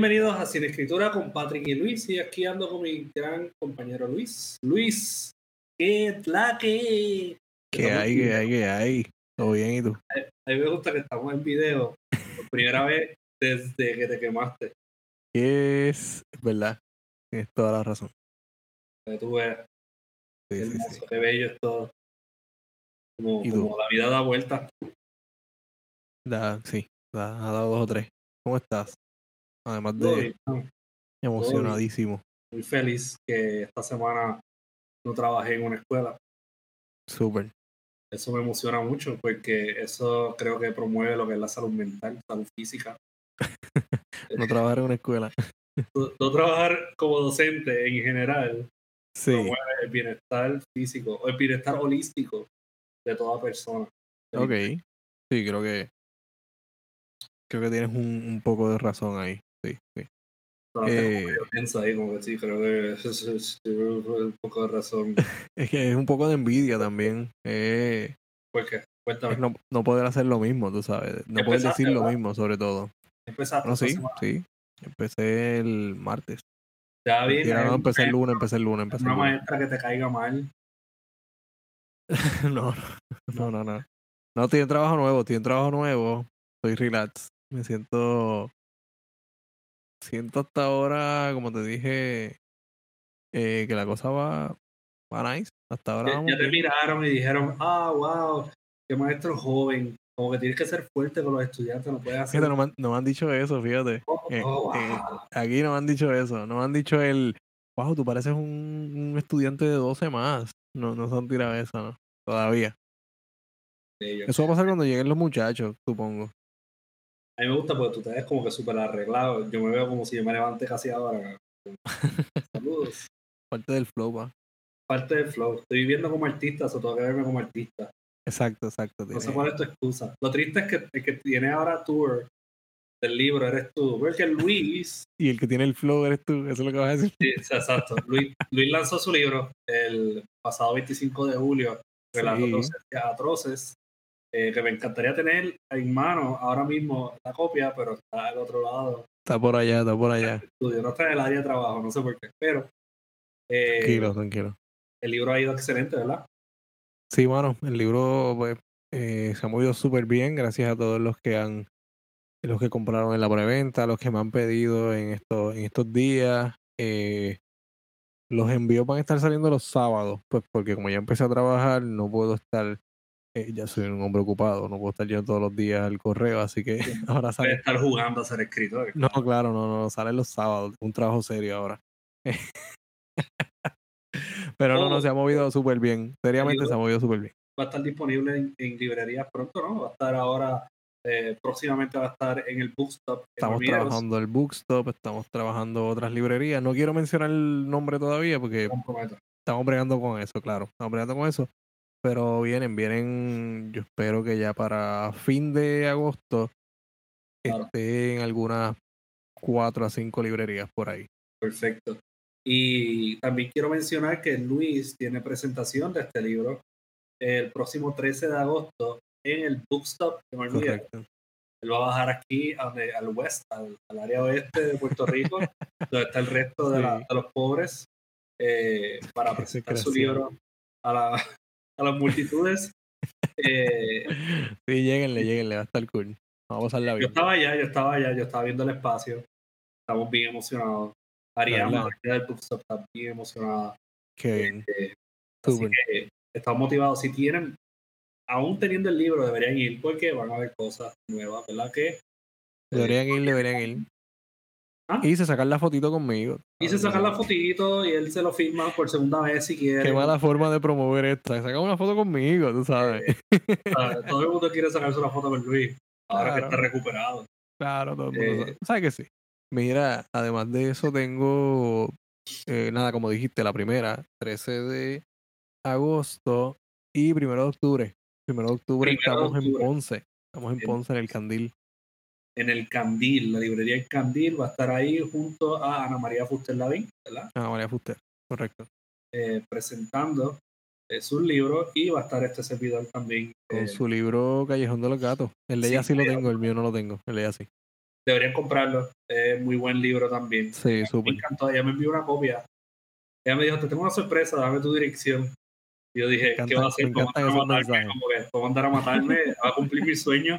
Bienvenidos a Sin Escritura con Patrick y Luis. Y aquí ando con mi gran compañero Luis. Luis, ¿qué es la que? ¿Qué hay, qué hay, qué hay? ¿Todo bien y tú? A mí me gusta que estamos en video por primera vez desde que te quemaste. Es verdad, tienes toda la razón. Que tú ves, Sí, hermoso, sí. qué bello es todo. Como la vida da vuelta. Da, sí, da, ha dado dos o tres. ¿Cómo estás? Además de emocionadísimo. Muy feliz que esta semana no trabajé en una escuela. Súper. Eso me emociona mucho porque eso creo que promueve lo que es la salud mental, salud física. No trabajar en una escuela. No, no trabajar como docente en general Sí, promueve el bienestar físico o el bienestar holístico de toda persona. ok. Sí, creo que creo que tienes un, un poco de razón ahí. Sí, sí. Como Eh. que yo pienso ahí, como que sí, creo que es, un poco de razón. Es que es un poco de envidia también. Eh, cuéntame, es no, no poder hacer lo mismo, tú sabes. No poder decir lo mismo, sobre todo. empezaste No, sí, semana. sí. Empecé el martes. Ya Mentira, no, empecé el lunes, empecé el lunes, empecé el una lunes. maestra que te caiga mal. no, no, no, no. No, estoy en trabajo nuevo, estoy en trabajo nuevo. Estoy relax. Me siento. Siento hasta ahora, como te dije, eh, que la cosa va, va nice. Hasta ahora Ya, vamos ya te miraron y dijeron, ah, wow, qué maestro joven. Como que tienes que ser fuerte con los estudiantes, no puedes hacer. Fíjate, no me, han, no han dicho eso, fíjate. Oh, eh, oh, eh, wow. Aquí no me han dicho eso. No me han dicho el. Wow, tú pareces un, un estudiante de 12 más. No, no son tiradas ¿no? Todavía. Eso va a pasar cuando lleguen los muchachos, supongo. A mí me gusta porque tú te ves como que súper arreglado. Yo me veo como si yo me levante casi ahora. Saludos. Parte del flow, va. Parte del flow. Estoy viviendo como artista, o tengo que verme como artista. Exacto, exacto. No sé cuál es tu excusa. Lo triste es que el que tiene ahora tour del libro eres tú. Porque Luis, Y el que tiene el flow eres tú, eso es lo que vas a decir. sí, exacto. Luis, Luis lanzó su libro el pasado 25 de julio, Relatos Sí. atroces eh, que me encantaría tener en mano ahora mismo la copia, pero está al otro lado. Está por allá, está por allá. estudio. No está en el área de trabajo, no sé por qué. Pero eh, Tranquilo, tranquilo. el libro ha ido excelente, ¿verdad? Sí, mano, el libro pues, eh, se ha movido súper bien gracias a todos los que han, los que compraron en la preventa, los que me han pedido en estos, en estos días. Eh, los envíos van a estar saliendo los sábados, pues porque como ya empecé a trabajar, no puedo estar, eh, ya soy un hombre ocupado, no puedo estar yo todos los días al correo, así que ahora sale. estar jugando a ser escritor. No, claro, no, no, sale los sábados, un trabajo serio ahora. Pero no, no, se ha movido súper bien. Seriamente se ha movido súper bien. Va a estar disponible en, en librerías pronto, ¿no? Va a estar ahora, eh, próximamente va a estar en el Bookstop. Estamos trabajando el Bookstop, estamos trabajando otras librerías. No quiero mencionar el nombre todavía porque Comprometo. estamos bregando con eso, claro. Estamos bregando con eso. Pero vienen, vienen, yo espero que ya para fin de agosto Claro. esté en algunas cuatro a cinco librerías por ahí. Perfecto. Y también quiero mencionar que Luis tiene presentación de este libro el próximo 13 de agosto en el Bookstop de. Correcto. Él va a bajar aquí a donde- al west, al, al área oeste de Puerto Rico, donde está el resto de, la- Sí. de los pobres, eh, para presentar su libro a, la- a las multitudes. Eh, Sí, lleguenle, lleguenle, va a estar cool. Vamos a pasarla yo bien. estaba allá, yo estaba allá, yo estaba viendo el espacio. Estamos bien emocionados. Ariana, la del bookstop, está bien emocionada. Qué bien. Eh, así que estamos motivados. Si tienen, aún teniendo el libro, deberían ir porque van a ver cosas nuevas, ¿verdad? Que Deberían ir, deberían ir. ¿Ah? Y se sacar la fotito conmigo. Hice sacar la fotito y él se lo firma por segunda vez si quiere. Qué mala forma de promover esto. Saca una foto conmigo, tú sabes. Ah, Todo el mundo quiere sacarse una foto con Luis. Ahora que está recuperado. Claro, todo el mundo Eh, sabe. ¿Sabes que sí? Mira, además de eso tengo, eh, nada, como dijiste, la primera, 13 de agosto y primero de octubre. Primero de octubre Primero de estamos en. Ponce. Estamos En- Ponce, en el Candil. En el Candil, la librería El Candil va a estar ahí junto a Ana María Fuster Lavín, ¿verdad? Ah, María Fuster. Correcto. Eh, presentando eh, sus libros y va a estar este servidor también. Con eh, su libro Callejón de los Gatos. El de ella sí lo tengo, el mío no lo tengo. El de ella sí. deberían comprarlo. Es muy buen libro también. Sí, Me súper. encantó. Ella me envió una copia. Ella me dijo, te tengo una sorpresa, dame tu dirección. Y yo dije, Me ¿qué encanta- va a hacer? me ¿Cómo andar a matarme? ¿Cómo andar a matarme? ¿Va a cumplir mi sueño?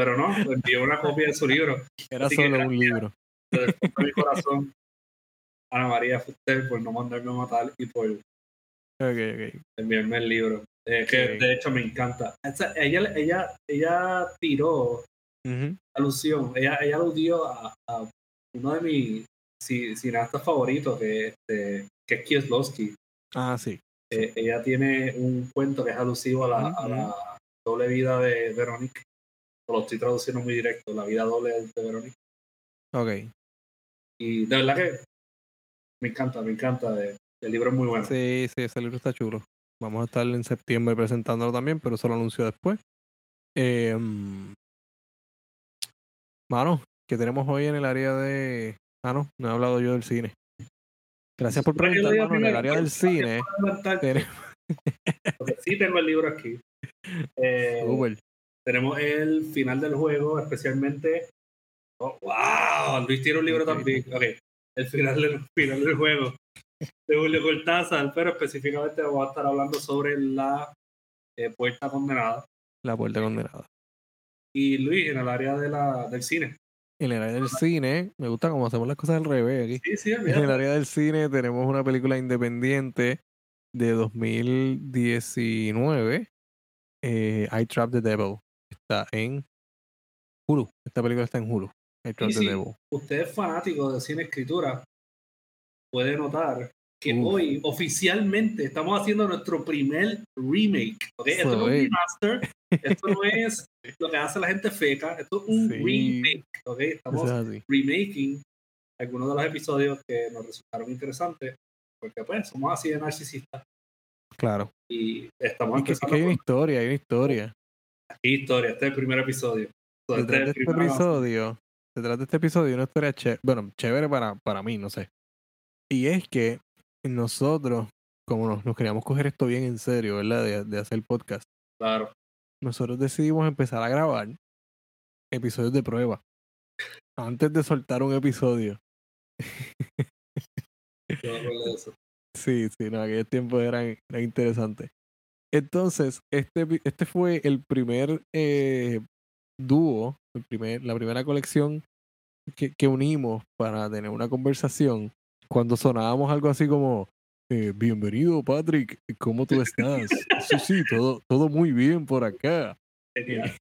Pero no, envió una copia de su libro. Era Así que solo un libro. De mi corazón, Ana María Fuster, por no mandarme a matar y por Ok, ok. enviarme el libro. Eh, que Ok. de hecho me encanta. Esa- ella, ella, ella tiró Ujú. alusión, ella, ella aludió a, a uno de mis ci- cineastas favoritos, que, este, que es Kieslowski. Ah, sí. Eh, ella tiene un cuento que es alusivo a la, a la doble vida de Lo estoy traduciendo muy directo, la vida doble de Verónica. Ok. Y de verdad que me encanta, me encanta. eh, el libro es muy bueno. Sí, sí, ese libro está chulo. Vamos a estar en septiembre presentándolo también, pero eso lo anuncio después. Eh, mano, ¿qué tenemos hoy en el área de. Ah, no, no he hablado yo del cine. Gracias por que preguntar, mano. En el área del cine. Tenemos, sí tengo el libro aquí. Eh, Uber. Tenemos el final del juego, especialmente. Oh, ¡Wow! Luis tiene un libro también. Ok, el final del, final del juego de Julio Cortázar, pero específicamente vamos a estar hablando sobre la eh, puerta condenada. La puerta condenada. Y Luis, en el área de la, del cine. En el área del cine, me gusta cómo hacemos las cosas al revés aquí. Sí, sí, En el área del cine tenemos una película independiente de 2019, eh, I Trap the Devil. Está en Hulu. Esta película está en Hulu. I Trap Sí, the sí. Devil. Usted es fanático de cine escritura, puede notar que hoy oficialmente estamos haciendo nuestro primer remake. ¿ok? Esto no es un remaster, esto no es lo que hace la gente feca, esto es un Sí. remake. ¿ok? Eso Estamos es remaking algunos de los episodios que nos resultaron interesantes, porque pues somos así de narcisistas Claro. y estamos Es que, que hay una historia, hay una historia. Historia. Este es el primer episodio. So, este es Detrás el de este episodio, detrás de este episodio, una historia chévere, bueno, chévere para, para mí, no sé. Y es que nosotros, como nos, nos queríamos coger esto bien en serio, ¿verdad? De, de hacer podcast, Claro. nosotros decidimos empezar a grabar episodios de prueba. Antes de soltar un episodio. yo de eso. Sí, sí, no, aquellos tiempos eran, eran interesantes. Entonces, este, este fue el primer eh, dúo, el primer, la primera colección que, que unimos para tener una conversación cuando sonábamos algo así como eh, bienvenido Patrick, ¿cómo tú estás? Sí, sí, todo, todo muy bien por acá.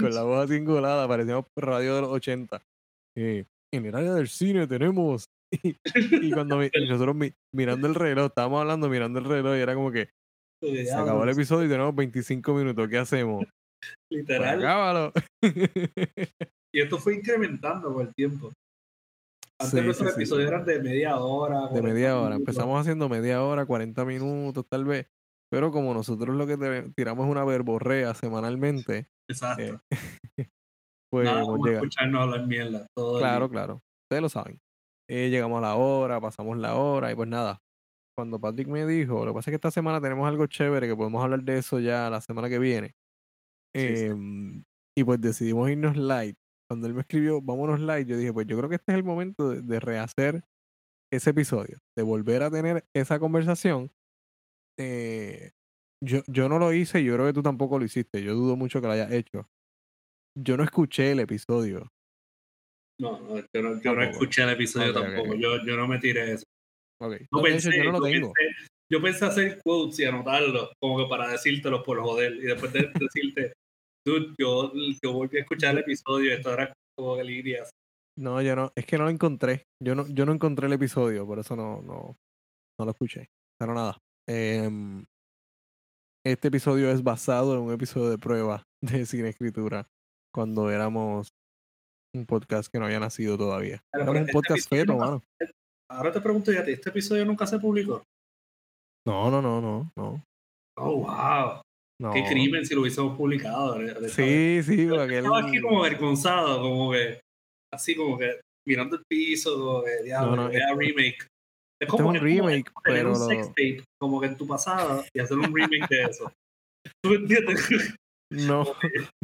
Con la voz así engolada, parecíamos radio de los 80. Eh, en el área del cine tenemos. Y, y cuando mi- nosotros mi- mirando el reloj, estábamos hablando mirando el reloj y era como que se acabó el episodio y tenemos 25 minutos. ¿Qué hacemos? Pues Literal. acábalo. Y esto fue incrementando con el tiempo. Antes Sí, nuestros sí, sí. episodios eran de media hora. De 40 media hora. minutos. Empezamos haciendo media hora, 40 minutos tal vez. Pero como nosotros lo que te- tiramos es una verborrea semanalmente, Exacto. pues Nada como llegado. escucharnos hablar mierda. Todo Claro, claro. Ustedes lo saben. Eh, llegamos a la hora, pasamos la hora y pues nada. Cuando Patrick me dijo, lo que pasa es que esta semana tenemos algo chévere que podemos hablar de eso ya la semana que viene. Sí, sí. Em, Y pues decidimos irnos light. Cuando él me escribió, vámonos light, yo dije, pues yo creo que este es el momento de, de rehacer ese episodio, de volver a tener esa conversación. Eh, yo, yo no lo hice y yo creo que tú tampoco lo hiciste. Yo dudo mucho que lo hayas hecho. Yo no escuché el episodio. No, no, yo no, yo no escuché el episodio tampoco. Yo, yo no me tiré eso. Ok. No pensé, yo no lo tengo. Pensé, yo pensé hacer quotes y anotarlos, como que para decírtelos por joder. Y después de decirte, dude, yo, yo volví a escuchar el episodio y esto era como que líneas. No, yo no, es que no lo encontré. Yo no, yo no encontré el episodio, por eso no, no, no lo escuché. Pero nada. em, este episodio es basado en un episodio de prueba de cine escritura cuando éramos un podcast que no había nacido todavía. Pero un este podcast feto, mano. Ahora te pregunto ya, ¿este episodio nunca se publicó? No, no, no, no, no. Oh, wow. no. Qué crimen si lo hubiésemos publicado. honestamente. Sí, sí, Yo aquel- Estaba aquí como avergonzado, como que, así como que mirando el piso, como que, diablo, No, no, era remake. Es Este como, es un como- remake, como tener pero un sex tape, como que en tu pasado, y hacer un remake de eso. ¿Tú me entiendes? No,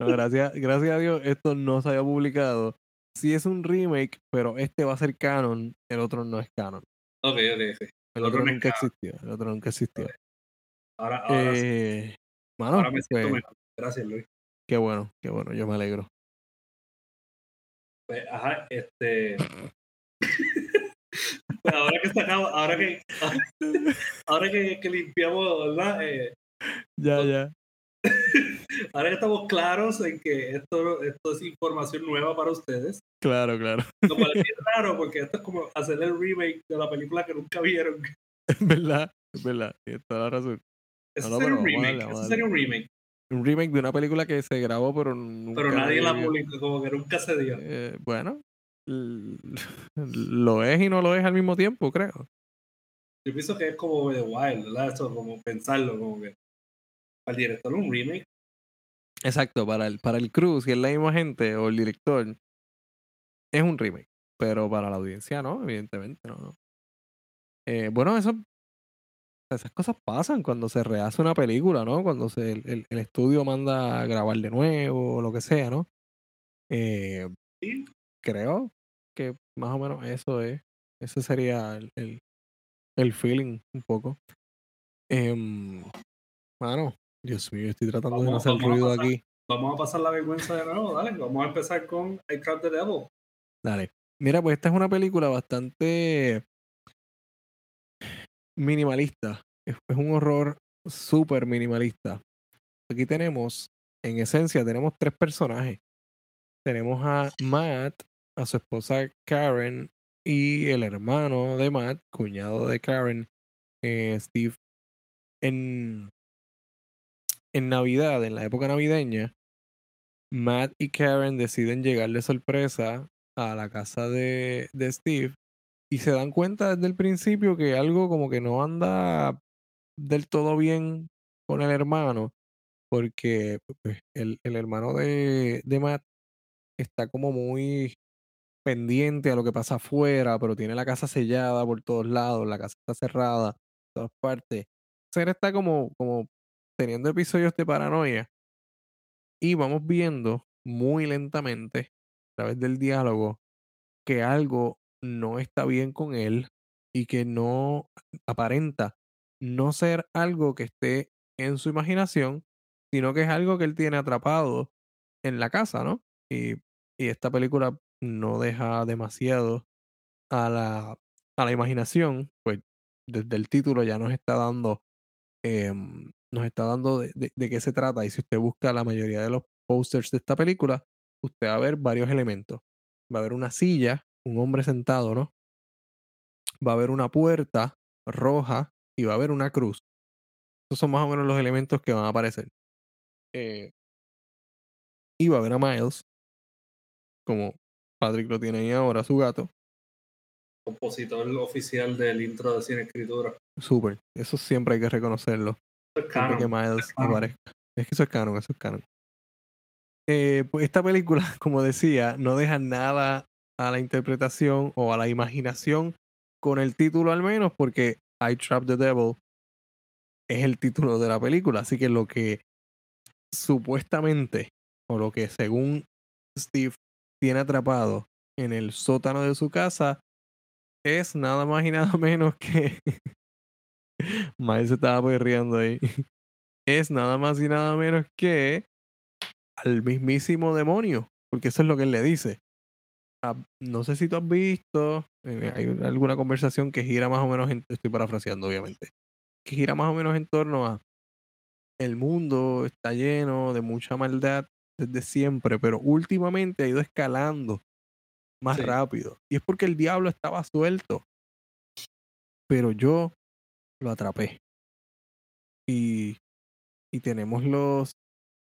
no, gracias, gracias a Dios esto no se había publicado sí es un remake, pero este va a ser canon, el otro no es canon. Ok, ok, ok. El otro nunca existió, el otro nunca existió. Ahora, ahora, sí. Eh, mano, ahora me siento pues, mejor. Gracias, Luis. qué bueno, qué bueno, yo me alegro. Pues, ajá, este. pues ahora que sacamos, ahora que. Ahora que, que limpiamos, ¿verdad? Eh, Ya, ya. Ahora que estamos claros en que esto, esto es información nueva para ustedes. Claro, claro. Lo cual es bien raro porque esto es como hacer el remake de la película que nunca vieron. Es verdad, es verdad, tienes toda la razón. Eso No, no, sería un remake. a sería un remake. Un remake de una película que se grabó, pero nunca. Pero nadie la publicó, como que nunca se dio. Eh, bueno, lo es y no lo es al mismo tiempo, creo. Yo pienso que es como de wild, ¿verdad? Eso, como pensarlo, como que. El director, un remake. Exacto, para el, para el crew, si es la misma gente o el director, es un remake. Pero para la audiencia no, evidentemente no. no. Eh, bueno, eso, esas cosas pasan cuando se rehace una película, ¿no? Cuando se, el, el- estudio manda a grabar de nuevo o lo que sea, ¿no? Eh, Sí. creo que más o menos eso es. Ese sería el, el, el feeling un poco. Em, mano, Dios mío, estoy tratando de no hacer ruido pasar. aquí. Vamos a pasar la vergüenza de nuevo, dale. Vamos a empezar con I Crowd the Devil. Dale. Mira, pues esta es una película bastante minimalista. Es, es un horror súper minimalista. Aquí tenemos, en esencia, tenemos tres personajes. Tenemos a Matt, a su esposa Karen y el hermano de Matt, cuñado de Karen, eh, Steve. En, en Navidad, en la época navideña, Matt y Karen deciden llegar de sorpresa a la casa de, de Steve y se dan cuenta desde el principio que algo como que no anda del todo bien con el hermano, porque pues, el, el hermano de, de Matt está como muy pendiente a lo que pasa afuera, pero tiene la casa sellada por todos lados, la casa está cerrada, todas partes. Ser está como, como teniendo episodios de paranoia. Y vamos viendo muy lentamente, a través del diálogo, que algo no está bien con él y que no aparenta no ser algo que esté en su imaginación, sino que es algo que él tiene atrapado en la casa, ¿no? Y, y esta película no deja demasiado a la, a la imaginación, pues desde el título ya nos está dando, em, nos está dando de, de- de qué se trata. Y si usted busca la mayoría de los posters de esta película, usted va a ver varios elementos. Va a haber una silla, un hombre sentado, ¿no? Va a haber una puerta roja y va a haber una cruz. Esos son más o menos los elementos que van a aparecer. Eh, y va a ver a Miles, como Patrick lo tiene ahí ahora, su gato. Compositor oficial del intro de Cine Escritura. Súper. Eso siempre hay que reconocerlo. Es que. Miles aparezca. Es que eso es canon, eso es canon. Eh, pues esta película, como decía, no deja nada a la interpretación o a la imaginación con el título al menos, porque I Trap the Devil es el título de la película. Así que lo que supuestamente, o lo que según Steve tiene atrapado en el sótano de su casa, es nada más y nada menos que. Miles se estaba perreando ahí. Es nada más y nada menos que al mismísimo demonio, porque eso es lo que él le dice. Ah, no sé si tú has visto, eh, hay alguna conversación que gira más o menos, en, estoy parafraseando obviamente, que gira más o menos en torno a el mundo está lleno de mucha maldad desde siempre, pero últimamente ha ido escalando más Sí. rápido. Y es porque el diablo estaba suelto. Pero yo lo atrapé. Y, y tenemos los...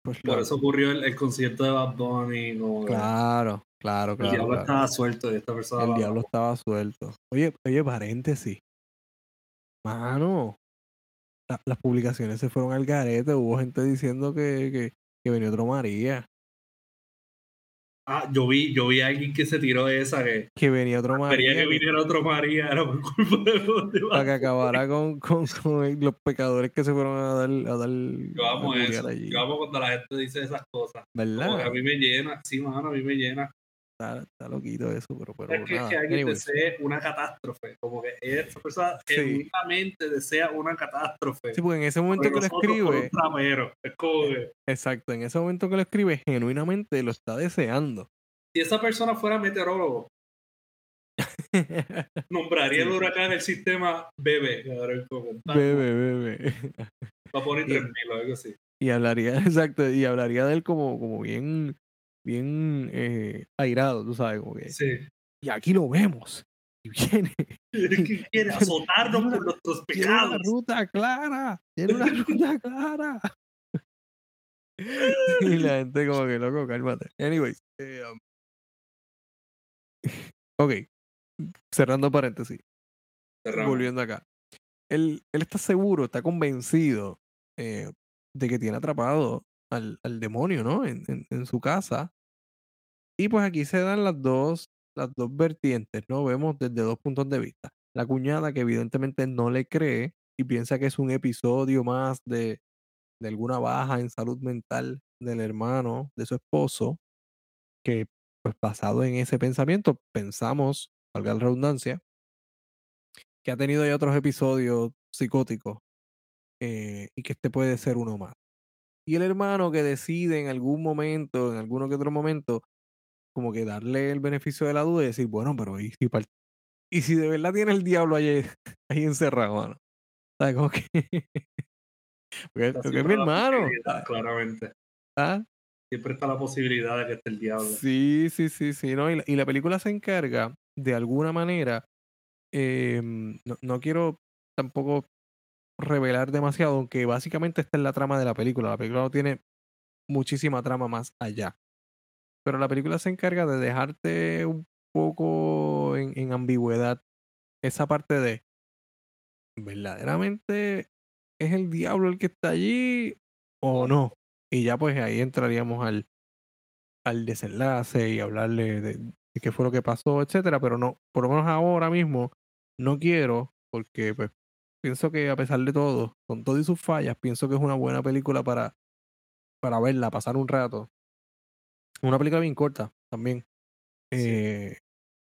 Pues Por los- eso ocurrió el, el concierto de Bad Bunny. Como que Claro, claro, el claro. diablo claro. estaba suelto y esta persona. El diablo estaba suelto. Oye, oye, paréntesis. Mano, la- las publicaciones se fueron al garete. Hubo gente diciendo que, que, que venía otro María. Ah, yo vi, yo vi a alguien que se tiró esa que Que venía otro quería María. que que- viniera otro María, era por culpa de los de para que acabara con, con, con los pecadores que se fueron a dar, a dar Yo amo a eso. allí. Yo amo cuando la gente dice esas cosas. Como que a ¿Verdad? mí me llena, sí, mano, a mí me llena. Está, está loquito eso, pero, pero Es que, nada. que alguien anyways. desee una catástrofe, como que esa persona Sí. genuinamente desea una catástrofe. Sí, porque en ese momento que lo escribe. Es como que, exacto, en ese momento que lo escribe, genuinamente lo está deseando. si esa persona fuera meteorólogo, nombraría el huracán el sistema BB. bebe, bebe. Va a poner Y- 3000 o algo así. Y hablaría, exacto, y hablaría de él como, como bien, bien eh, airado, tú sabes, como que. Sí. Y aquí lo vemos. Y viene. que quiere azotarnos por nuestros Tiene una pecados. ruta clara. Tiene una ruta clara. y la gente como que loco, cálmate. Anyways. eh, um, ok. Cerrando paréntesis. Cerramos. Volviendo acá. Él, él está seguro, está convencido eh, de que tiene atrapado al, al demonio, ¿no? En, en- su casa. Y pues aquí se dan las dos, las dos vertientes, ¿no? Vemos desde dos puntos de vista. La cuñada que evidentemente no le cree y piensa que es un episodio más de, de alguna baja en salud mental del hermano, de su esposo, que pues basado en ese pensamiento, pensamos, valga la redundancia, que ha tenido ya otros episodios psicóticos eh, y que este puede ser uno más. Y el hermano que decide en algún momento, en alguno que otro momento, como que darle el beneficio de la duda y decir, bueno, pero ¿y si, y si de verdad tiene el diablo ahí, ahí encerrado, mano? ¿Sabes? Como que... porque, es mi hermano. Claramente. ¿ah? Siempre está la posibilidad de que esté el diablo. Sí, sí, sí, sí. ¿no? Y, la, y la película se encarga, de alguna manera, em, no, no quiero tampoco revelar demasiado, aunque básicamente esta es la trama de la película. La película no tiene muchísima trama más allá. Pero la película se encarga de dejarte un poco en, ambigüedad esa parte de verdaderamente es el diablo el que está allí o no. Y ya pues ahí entraríamos al, al desenlace y hablarle de, de qué fue lo que pasó, etcétera. Pero no, por lo menos ahora mismo no quiero, porque pues pienso que a pesar de todo, con todo y sus fallas, pienso que es una buena película para, para verla, pasar un rato. Una película bien corta también. Sí. Eh,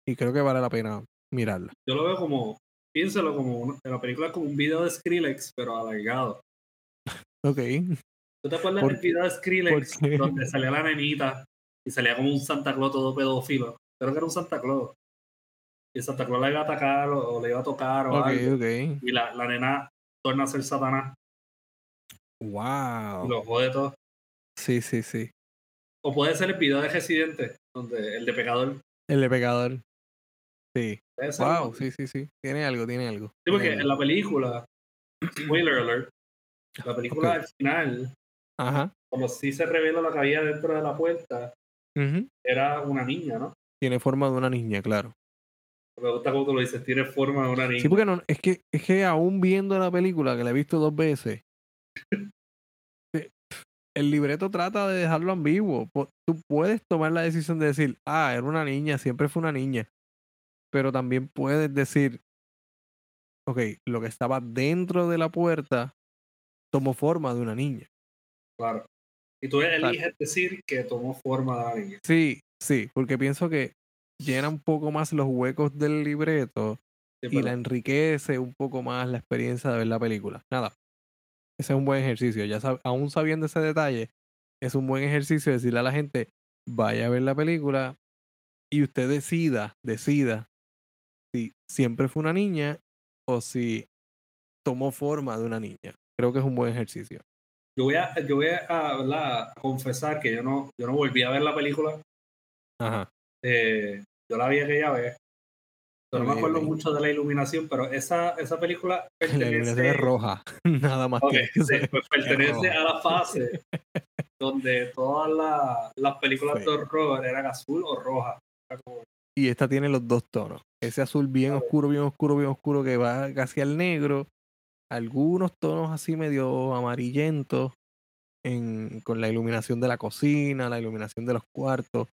y creo que vale la pena mirarla. Yo lo veo como, piénsalo como, una- la película es como un video de Skrillex, pero alargado. Ok. ¿Tú te acuerdas ¿Por- del video de Skrillex donde salía la nenita y salía como un Santa Claus todo pedófilo? Creo que era un Santa Claus. El Santa Claus la iba a atacar o, o le iba a tocar o Ok, algo. Y la, la nena torna a ser Satanás Wow. y lo jode todo. Sí, sí, sí. O puede ser el video de Residente, donde el de Pecador. El de pecador. Sí. Wow, sí, sí, sí. Tiene algo, tiene algo. Sí, porque algo. en la película, spoiler alert, la película Ok. al final, Ajá. cuando sí se revela lo que había dentro de la puerta, ujú. era una niña, ¿no? Tiene forma de una niña, claro. Me gusta cómo tú lo dices, tiene forma de una niña. Sí, porque no, es que, es que aún viendo la película, que la he visto dos veces, eh, el libreto trata de dejarlo ambiguo. Tú puedes tomar la decisión de decir, ah, era una niña, siempre fue una niña. Pero también puedes decir, ok, lo que estaba dentro de la puerta tomó forma de una niña. Claro. Y tú eliges decir que tomó forma de una niña. Sí, sí, porque pienso que llena un poco más los huecos del libreto Sí, y la enriquece un poco más la experiencia de ver la película. Nada, ese es un buen ejercicio. Ya sab- aún sabiendo ese detalle, es un buen ejercicio decirle a la gente, vaya a ver la película y usted decida, decida si siempre fue una niña o si tomó forma de una niña. Creo que es un buen ejercicio. Yo voy a, yo voy a, a confesar que yo no, yo no volví a ver la película. Ajá. Eh, yo la vi aquella vez. Pero no me acuerdo mucho de la iluminación, pero esa, esa película La iluminación es roja. Nada más Ok, tiene que sí, ser. pues pertenece a la fase donde todas la- las películas Sí. de horror eran azul o roja. Y esta tiene los dos tonos. Ese azul bien oscuro, bien oscuro, bien oscuro que va casi al negro. Algunos tonos así medio amarillentos en, con la iluminación de la cocina, la iluminación de los cuartos.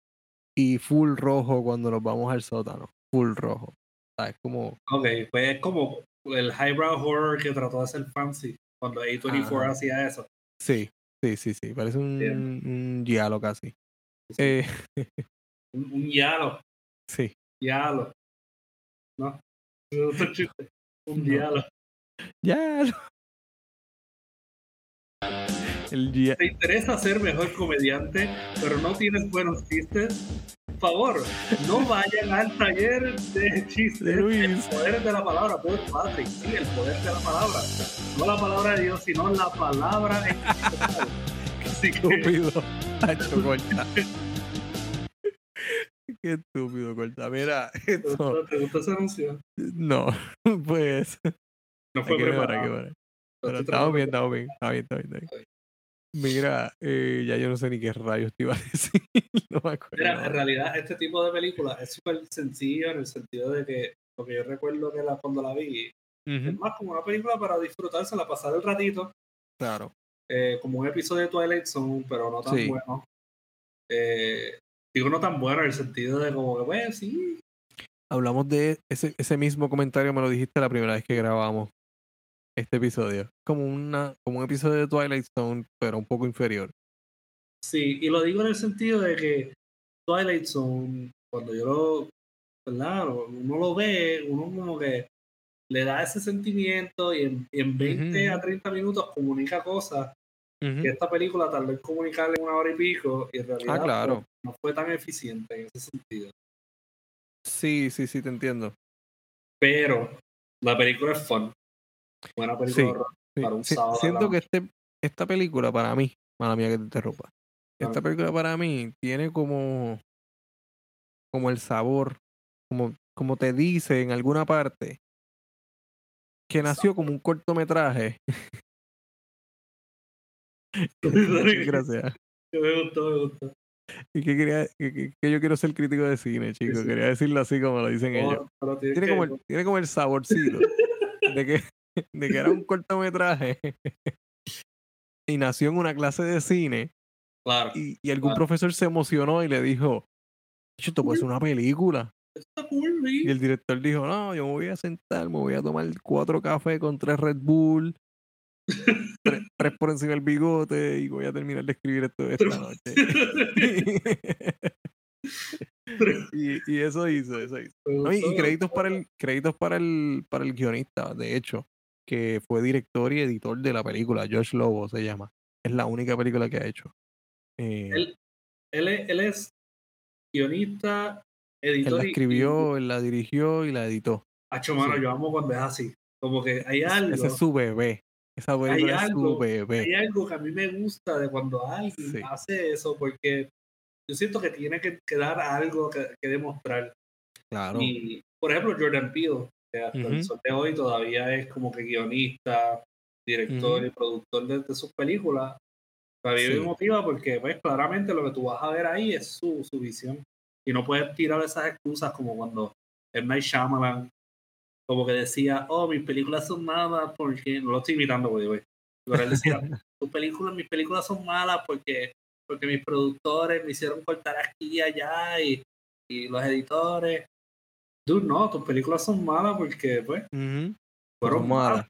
Y full rojo cuando nos vamos al sótano. Full rojo. O sea, es como... Ok, pues es como el highbrow horror que trató de hacer fancy cuando A24 Ajá. hacía eso. Sí, sí, sí, sí. Parece un, Bien. un giallo casi. Sí. Eh, Un, un yalo. Sí. Yalo. ¿No? Un No. yalo. El ¿Te interesa ser mejor comediante, pero no tienes buenos chistes? Por favor, no vayan al taller de chistes. De Luis. El poder de la palabra, Paul Patrick. Sí, el poder de la palabra. No la palabra de Dios, sino la palabra general. Así que, estúpido. Corta. Qué estúpido, corta. Mira, ¿te esto. te gustó ese anuncio? No, pues. No fue que ver, que preparado. ver. Pero estamos bien, estamos bien. Está bien, está bien, está bien. Mira, eh, ya yo no sé ni qué rayos te iba a decir. No me acuerdo. Mira, en realidad este tipo de película es súper sencillo en el sentido de que lo que yo recuerdo que la, cuando la vi es más como una película para disfrutársela, pasar el ratito, Claro. eh, como un episodio de Twilight Zone, pero no tan Sí. bueno. Eh, digo no tan bueno en el sentido de como que, pues sí, Hablamos de ese, ese mismo comentario, me lo dijiste la primera vez que grabamos este episodio. Como, una, como un episodio de Twilight Zone, pero un poco inferior. sí, y lo digo en el sentido de que Twilight Zone, cuando yo lo, ¿verdad? Uno lo ve, uno como que le da ese sentimiento y en, y en 20 a ujú. 30 minutos comunica cosas que esta película tardó en comunicarle en una hora y pico y en realidad Ah, claro. pues, no fue tan eficiente en ese sentido. Sí, sí, sí, te entiendo. Pero la película es fun. Buena película Sí. de horror. Sí, Para un sí, sábado a la siento que este, esta película para mí, mala mía que te interrumpa, esta película para mí tiene como, como el sabor, como, como te dice en alguna parte, que nació como un cortometraje. Gracias. me gustó, me gustó. Y que quería, que, que- yo quiero ser crítico de cine, chicos. sí. Quería decirlo así como lo dicen ellos. Oh, Tiene que- como, el, tiene como el saborcito de que, de que era un cortometraje y nació en una clase de cine Claro, y, y algún Claro. profesor se emocionó y le dijo, "Chicho, esto puede ser una película. está cool, sí. Y el director dijo, no, yo me voy a sentar, me voy a tomar cuatro cafés con tres Red Bull, tres, tres por encima del bigote y voy a terminar de escribir esto esta noche. y, y eso hizo, eso hizo. No, y, y créditos para el créditos para el para el guionista, de hecho, que fue director y editor de la película, George Lobo se llama. Es la única película que ha hecho. Eh, Él, él, es, él es guionista, él editor la y- y- escribió, él la dirigió y la editó. Hacho, mano, Sí. yo amo cuando es así. Como que hay algo, Ese es su bebé. Esa película es su bebé. hay algo que a mí me gusta de cuando alguien Sí. hace eso, porque yo siento que tiene que, que dar algo que, que demostrar. Claro. Y, por ejemplo, Jordan Peele, que hasta el Ujú. sol de hoy todavía es como que guionista, director Ujú. y productor de, de sus películas. A mí me Sí. motiva porque, pues, claramente lo que tú vas a ver ahí es su, su visión. Y no puedes tirar esas excusas como cuando M. Night Shyamalan como que decía, oh, mis películas son malas porque... No lo estoy imitando, güey, güey. Pero él decía, tus películas, mis películas son malas porque, porque mis productores me hicieron cortar aquí y allá y, y los editores. Dude, no, tus películas son malas porque, pues, Ujú. fueron Son malas. malas.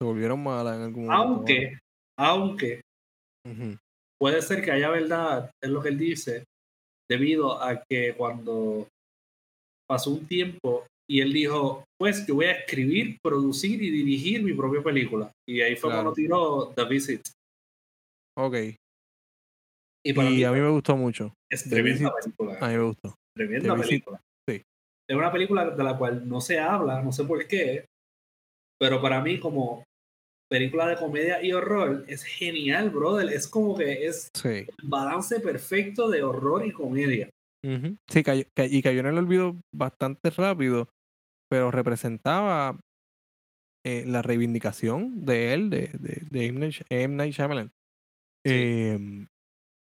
Se volvieron malas en algún momento. Aunque, aunque puede ser que haya verdad, es lo que él dice, debido a que cuando pasó un tiempo y él dijo, pues yo voy a escribir, producir y dirigir mi propia película. Y ahí fue Claro. cuando tiró The Visit. Ok. Y para Y mí a mí me gustó mucho. es tremenda película. A mí me gustó. Tremenda The Visit, película. Es una película de la cual no se habla, no sé por qué, pero para mí como película de comedia y horror es genial, brother. Es como que es Sí. el balance perfecto de horror y comedia. Sí, cayó- ca- y cayó en el olvido bastante rápido, pero representaba eh, la reivindicación de él, de, de, de M. Night Shy- M. Night Shyamalan, Sí. em,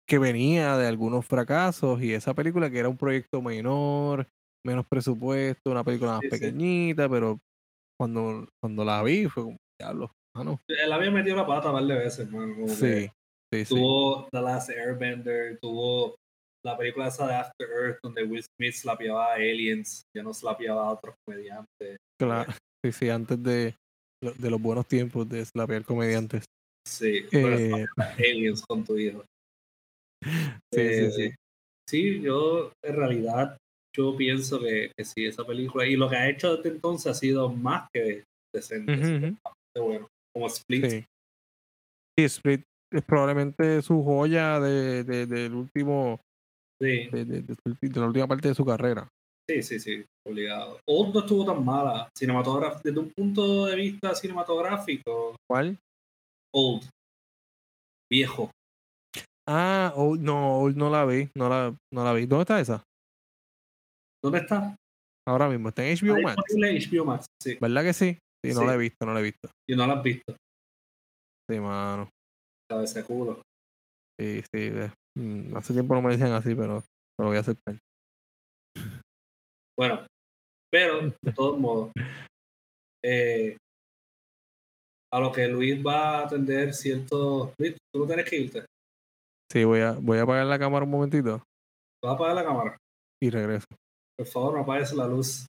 que venía de algunos fracasos y esa película que era un proyecto menor, menos presupuesto, una película más Sí, sí. pequeñita, pero cuando, cuando la vi fue como, diablo, mano. Él había metido la pata un par de veces, man. como Sí, sí, sí. Tuvo The Last Airbender, tuvo la película esa de After Earth, donde Will Smith slapeaba a aliens, ya no slapeaba a otros comediantes. Claro, sí, sí, antes de, de los buenos tiempos de slapear comediantes. Sí, pero Eh, aliens con tu hijo. sí, Eh, sí, sí. Sí, yo en realidad yo pienso que, que sí, esa película y lo que ha hecho desde entonces ha sido más que decente. bueno, como Split. Sí. sí. Split es probablemente su joya de, de, del último sí. de, de, la última parte de su carrera. Sí, sí, sí, obligado. Old no estuvo tan mala. Cinematográfico, desde un punto de vista cinematográfico. ¿Cuál? Old. Viejo. Ah, Old, no, Old no la vi, no la, no la vi. ¿Dónde está esa? ¿Dónde está? Ahora mismo, está en HBO Está Max. disponible en HBO Max, sí. ¿Verdad que sí? Sí, no Sí. la he visto, no la he visto. Y no la has visto. Sí, mano. A ese culo. Sí, sí. mm, Hace tiempo no me dicen así, pero lo voy a aceptar. Bueno, pero de todos modos, eh, a lo que Luis va a atender ciertos. Luis, tú no tienes que irte. Sí, voy a, voy a apagar la cámara un momentito Vas a apagar la cámara. y regreso. Por favor, no apagues la luz.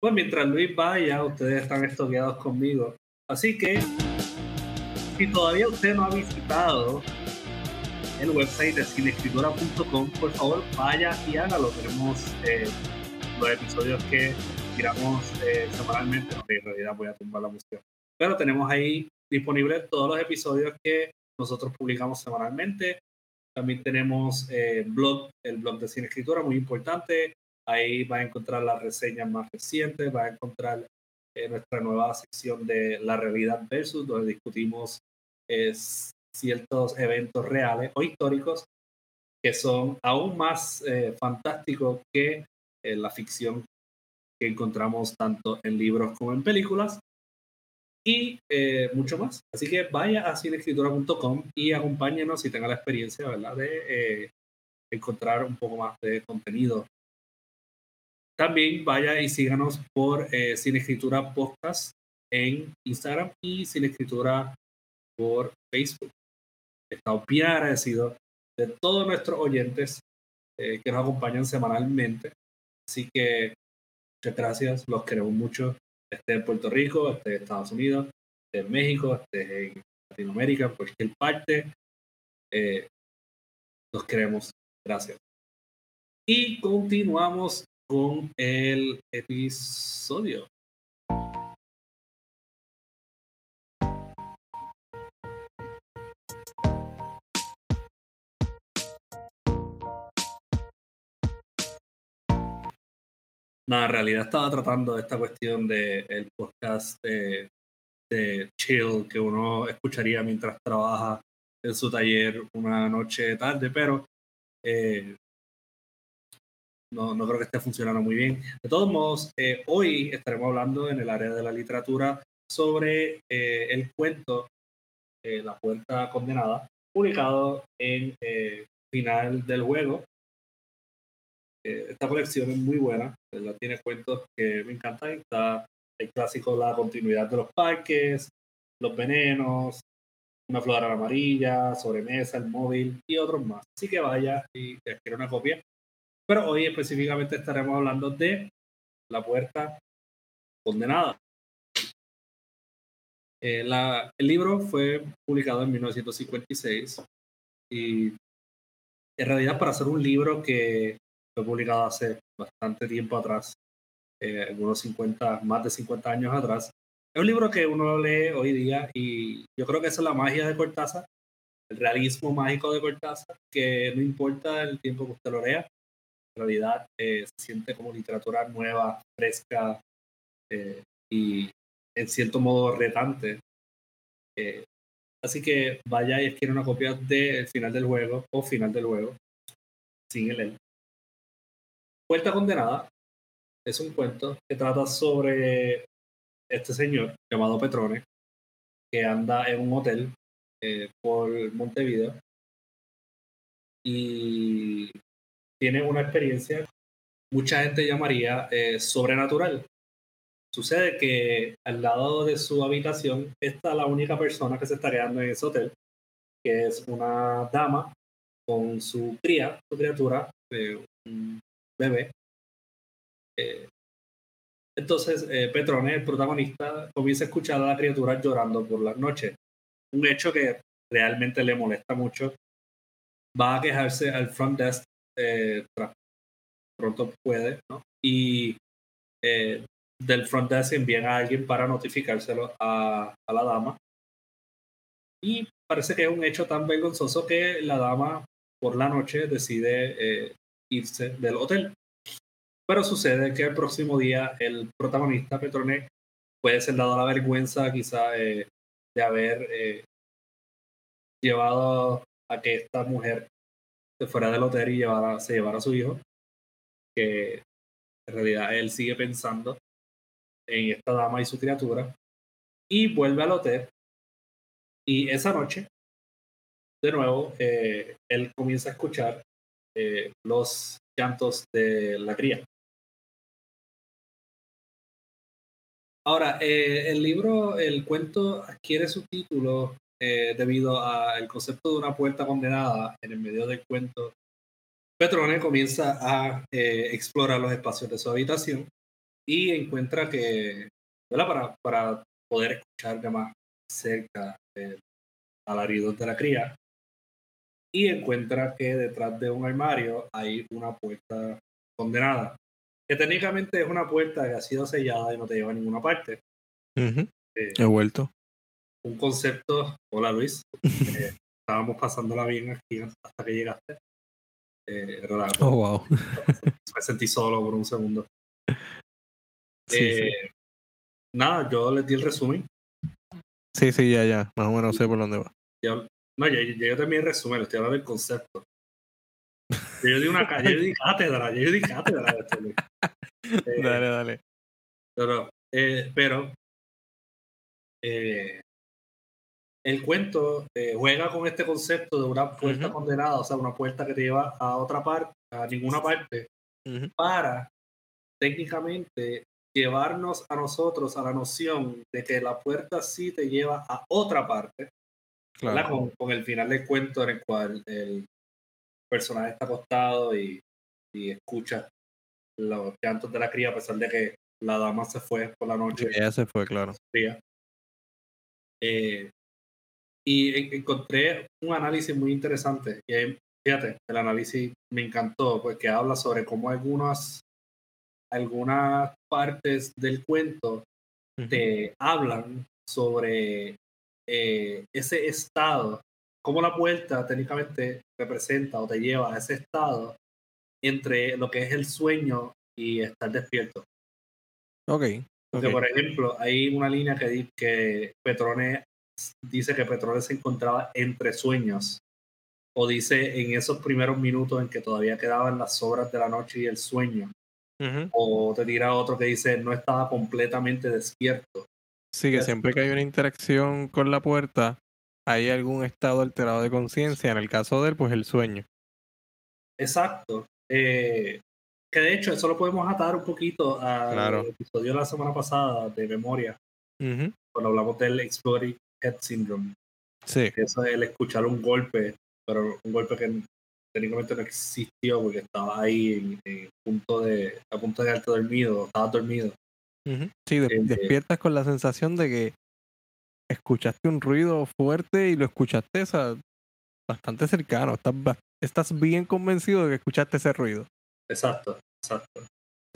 Pues mientras Luis vaya, ustedes están estoqueados conmigo. Así que, si todavía usted no ha visitado el website de cineescritura.com, por favor vaya y hágalo. Tenemos eh, los episodios que tiramos eh, semanalmente. Ok, en realidad voy a tumbar la música. Pero tenemos ahí disponibles todos los episodios que nosotros publicamos semanalmente. También tenemos eh, blog, el blog de Cine Escritura, muy importante. Ahí va a encontrar las reseñas más recientes, va a encontrar eh, nuestra nueva sección de la realidad versus, donde discutimos eh, ciertos eventos reales o históricos que son aún más eh, fantásticos que eh, la ficción que encontramos tanto en libros como en películas y mucho más. Así que vaya a cineescritura.com y acompáñenos y tenga la experiencia. De encontrar un poco más de contenido. También vaya y síganos por eh, Cine Escritura Podcast en Instagram y Cine Escritura por Facebook. Estamos bien agradecidos de todos nuestros oyentes eh, que nos acompañan semanalmente. Así que muchas gracias, los queremos mucho. Esté en Puerto Rico, esté en Estados Unidos, esté en México, esté en Latinoamérica, cualquier parte. Eh, los queremos. Gracias. Y continuamos con el episodio. No, en realidad estaba tratando esta cuestión del el podcast de, de chill que uno escucharía mientras trabaja en su taller una noche tarde, pero eh, no, no creo que esté funcionando muy bien. De todos modos, eh, hoy estaremos hablando en el área de la literatura sobre eh, el cuento eh, La Puerta Condenada, publicado en eh, Final del Juego. Eh, esta colección es muy buena, ¿verdad? tiene cuentos que me encantan. Está el clásico La continuidad de los parques, Los venenos, Una flor amarilla, Sobremesa, El móvil y otros más. Así que vaya y adquiere una copia. Pero hoy específicamente estaremos hablando de La Puerta Condenada. Eh, la- el libro fue publicado en 1956 y en realidad para hacer un libro que fue publicado hace bastante tiempo atrás, eh, algunos 50, más de 50 años atrás, es un libro que uno lee hoy día y yo creo que esa es la magia de Cortázar, el realismo mágico de Cortázar, que no importa el tiempo que usted lo lea, realidad eh, se siente como literatura nueva, fresca eh, y en cierto modo retante. Eh, así que vaya y adquiere una copia del final del juego o final del juego sin el él. Puerta Condenada es un cuento que trata sobre este señor llamado Petrone que anda en un hotel por Montevideo y tiene una experiencia mucha gente llamaría eh, sobrenatural. Sucede que al lado de su habitación está la única persona que se está quedando en ese hotel, que es una dama con su cría, su criatura, eh, un bebé. Eh, entonces, eh, Petrone, el protagonista, comienza a escuchar a la criatura llorando por las noches. Un hecho que realmente le molesta mucho. Va a quejarse al front desk eh, pronto puede, ¿no? Y eh, del front desk envían a alguien para notificárselo a, la dama. Y parece que es un hecho tan vergonzoso que la dama por la noche decide eh, irse del hotel. Pero sucede que el próximo día el protagonista, Petronet, puede ser dado la vergüenza quizá de haber llevado a que esta mujer se fuera del hotel y llevara, se llevara a su hijo, que en realidad él sigue pensando en esta dama y su criatura, y vuelve al hotel. Y esa noche, de nuevo, eh, él comienza a escuchar eh, los llantos de la cría. Ahora, eh, el libro, el cuento adquiere su título debido al concepto de una puerta condenada en el medio del cuento. Petrone comienza a explorar los espacios de su habitación y encuentra que, Para, para poder escuchar de más cerca el alarido de la cría, y encuentra que detrás de un armario hay una puerta condenada, que técnicamente es una puerta que ha sido sellada y no te lleva a ninguna parte. Eh, He vuelto. Un concepto, hola Luis, eh, estábamos pasándola bien aquí hasta que llegaste. Eh, oh, wow. Me sentí solo por un segundo. Eh, nada, yo les di el resumen. Sí, sí, ya, ya. Más o menos sé por dónde va. no, ya, yo también resumen, estoy hablando del concepto. Yo di una yo di cátedra, yo di cátedra de esto. Eh, dale, dale. Pero, eh, pero eh, el cuento juega con este concepto de una puerta condenada, o sea, una puerta que te lleva a otra parte, a ninguna parte, para técnicamente llevarnos a nosotros a la noción de que la puerta sí te lleva a otra parte, claro. con, el final del cuento en el cual el personaje está acostado y, y escucha los llantos de la cría a pesar de que la dama se fue por la noche. ella se fue, claro. Eh, y encontré un análisis muy interesante. Y fíjate, el análisis me encantó porque habla sobre cómo algunas algunas partes del cuento te hablan sobre eh, ese estado, cómo la puerta técnicamente representa o te lleva a ese estado entre lo que es el sueño y estar despierto. Ok. Porque, por ejemplo, hay una línea que, que Petrone dice que Petrone se encontraba entre sueños. O dice en esos primeros minutos en que todavía quedaban las obras de la noche y el sueño. O te tira otro que dice no estaba completamente despierto. Sí, que siempre que hay una interacción con la puerta, hay algún estado alterado de conciencia. En el caso de él, pues el sueño. Exacto. Eh, que de hecho, eso lo podemos atar un poquito al episodio de la semana pasada de memoria. Cuando hablamos del Exploding Head Syndrome. Sí. Que eso es el escuchar un golpe, pero un golpe que técnicamente no existió porque estaba ahí en, punto de, a punto de alto dormido, estaba dormido. Sí, eh, despiertas con la sensación de que escuchaste un ruido fuerte y lo escuchaste bastante cercano. Estás, estás bien convencido de que escuchaste ese ruido. Exacto, exacto.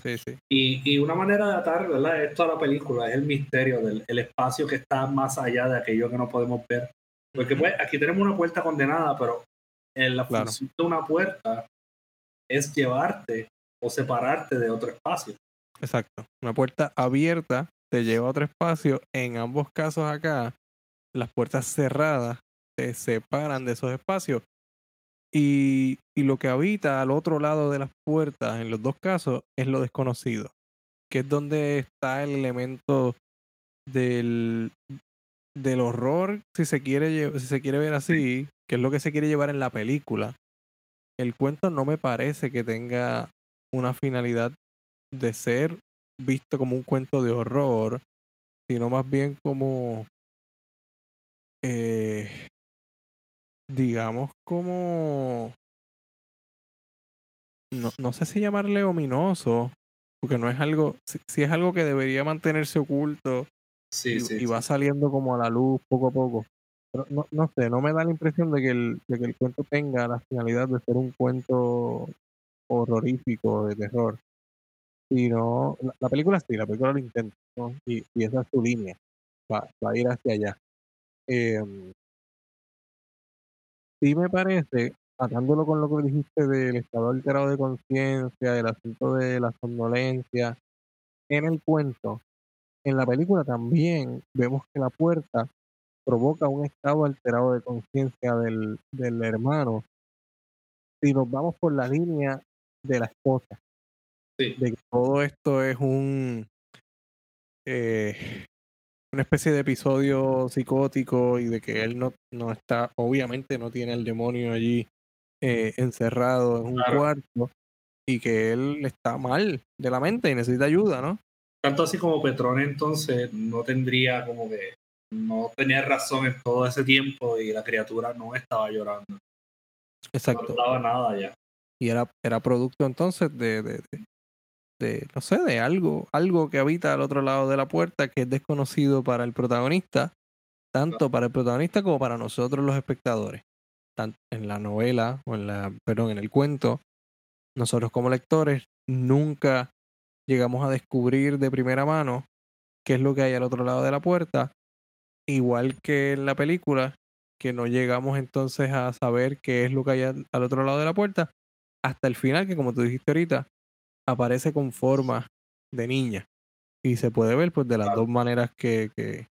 Sí, sí. Y, y una manera de atar ¿verdad? esto a la película es el misterio del el espacio que está más allá de aquello que no podemos ver. Porque pues aquí tenemos una puerta condenada, pero en la función de una puerta es llevarte o separarte de otro espacio. Exacto. Una puerta abierta te lleva a otro espacio. En ambos casos acá, las puertas cerradas te separan de esos espacios. Y, y lo que habita al otro lado de las puertas, en los dos casos, es lo desconocido. Que es donde está el elemento del, del horror, si se quiere, si se quiere ver así, que es lo que se quiere llevar en la película. El cuento no me parece que tenga una finalidad de ser visto como un cuento de horror, sino más bien como, eh, digamos, como, no, no sé si llamarle ominoso, porque no es algo, si es algo que debería mantenerse oculto y, va saliendo como a la luz poco a poco. Pero no, no sé, no me da la impresión de que, el, de que el cuento tenga la finalidad de ser un cuento horrorífico de terror. Sino, la, la película sí, la película lo intenta, ¿no? Y, y esa es su línea. Va, va a ir hacia allá. Em, sí me parece, atándolo con lo que dijiste del estado alterado de conciencia, del asunto de la somnolencia, en el cuento, en la película también vemos que la puerta provoca un estado alterado de conciencia del, del hermano. Si nos vamos por la línea de la esposa, Sí. de que todo esto es un eh, una especie de episodio psicótico y de que él no, no está, obviamente no tiene el demonio allí eh, encerrado en un cuarto y que él está mal de la mente y necesita ayuda, ¿no? Tanto así como Petrone entonces no tendría como que no tenía razón en todo ese tiempo y la criatura no estaba llorando. No Exacto. daba nada ya. Y era, era producto entonces de, de, de, de, no sé, de algo, algo que habita al otro lado de la puerta que es desconocido para el protagonista, tanto para el protagonista como para nosotros los espectadores. Tanto en la novela, o en la, perdón, en el cuento, nosotros como lectores nunca llegamos a descubrir de primera mano qué es lo que hay al otro lado de la puerta, igual que en la película, que no llegamos entonces a saber qué es lo que hay al, al otro lado de la puerta, hasta el final, que como tú dijiste ahorita, aparece con forma de niña. Y se puede ver pues de las Claro. dos maneras que, que,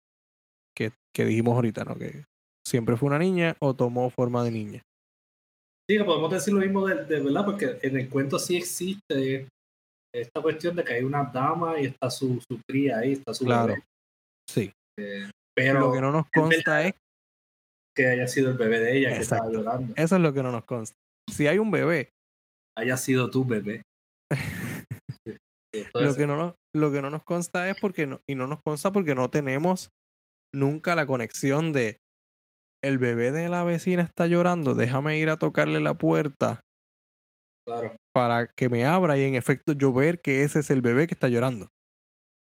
que, que dijimos ahorita, ¿no? Que siempre fue una niña o tomó forma de niña. Sí, podemos decir lo mismo de, de verdad, porque en el cuento sí existe esta cuestión de que hay una dama y está su, su cría ahí, está su Claro. bebé. Sí. Pero lo que no nos consta es, que haya sido el bebé de ella que estaba Exacto. llorando. eso es lo que no nos consta. Si hay un bebé, Haya sido tu bebé. Lo que no nos, lo que no nos consta es porque no, y no nos consta porque no tenemos nunca la conexión de el bebé de la vecina está llorando, déjame ir a tocarle la puerta claro, para que me abra y en efecto yo ver que ese es el bebé que está llorando.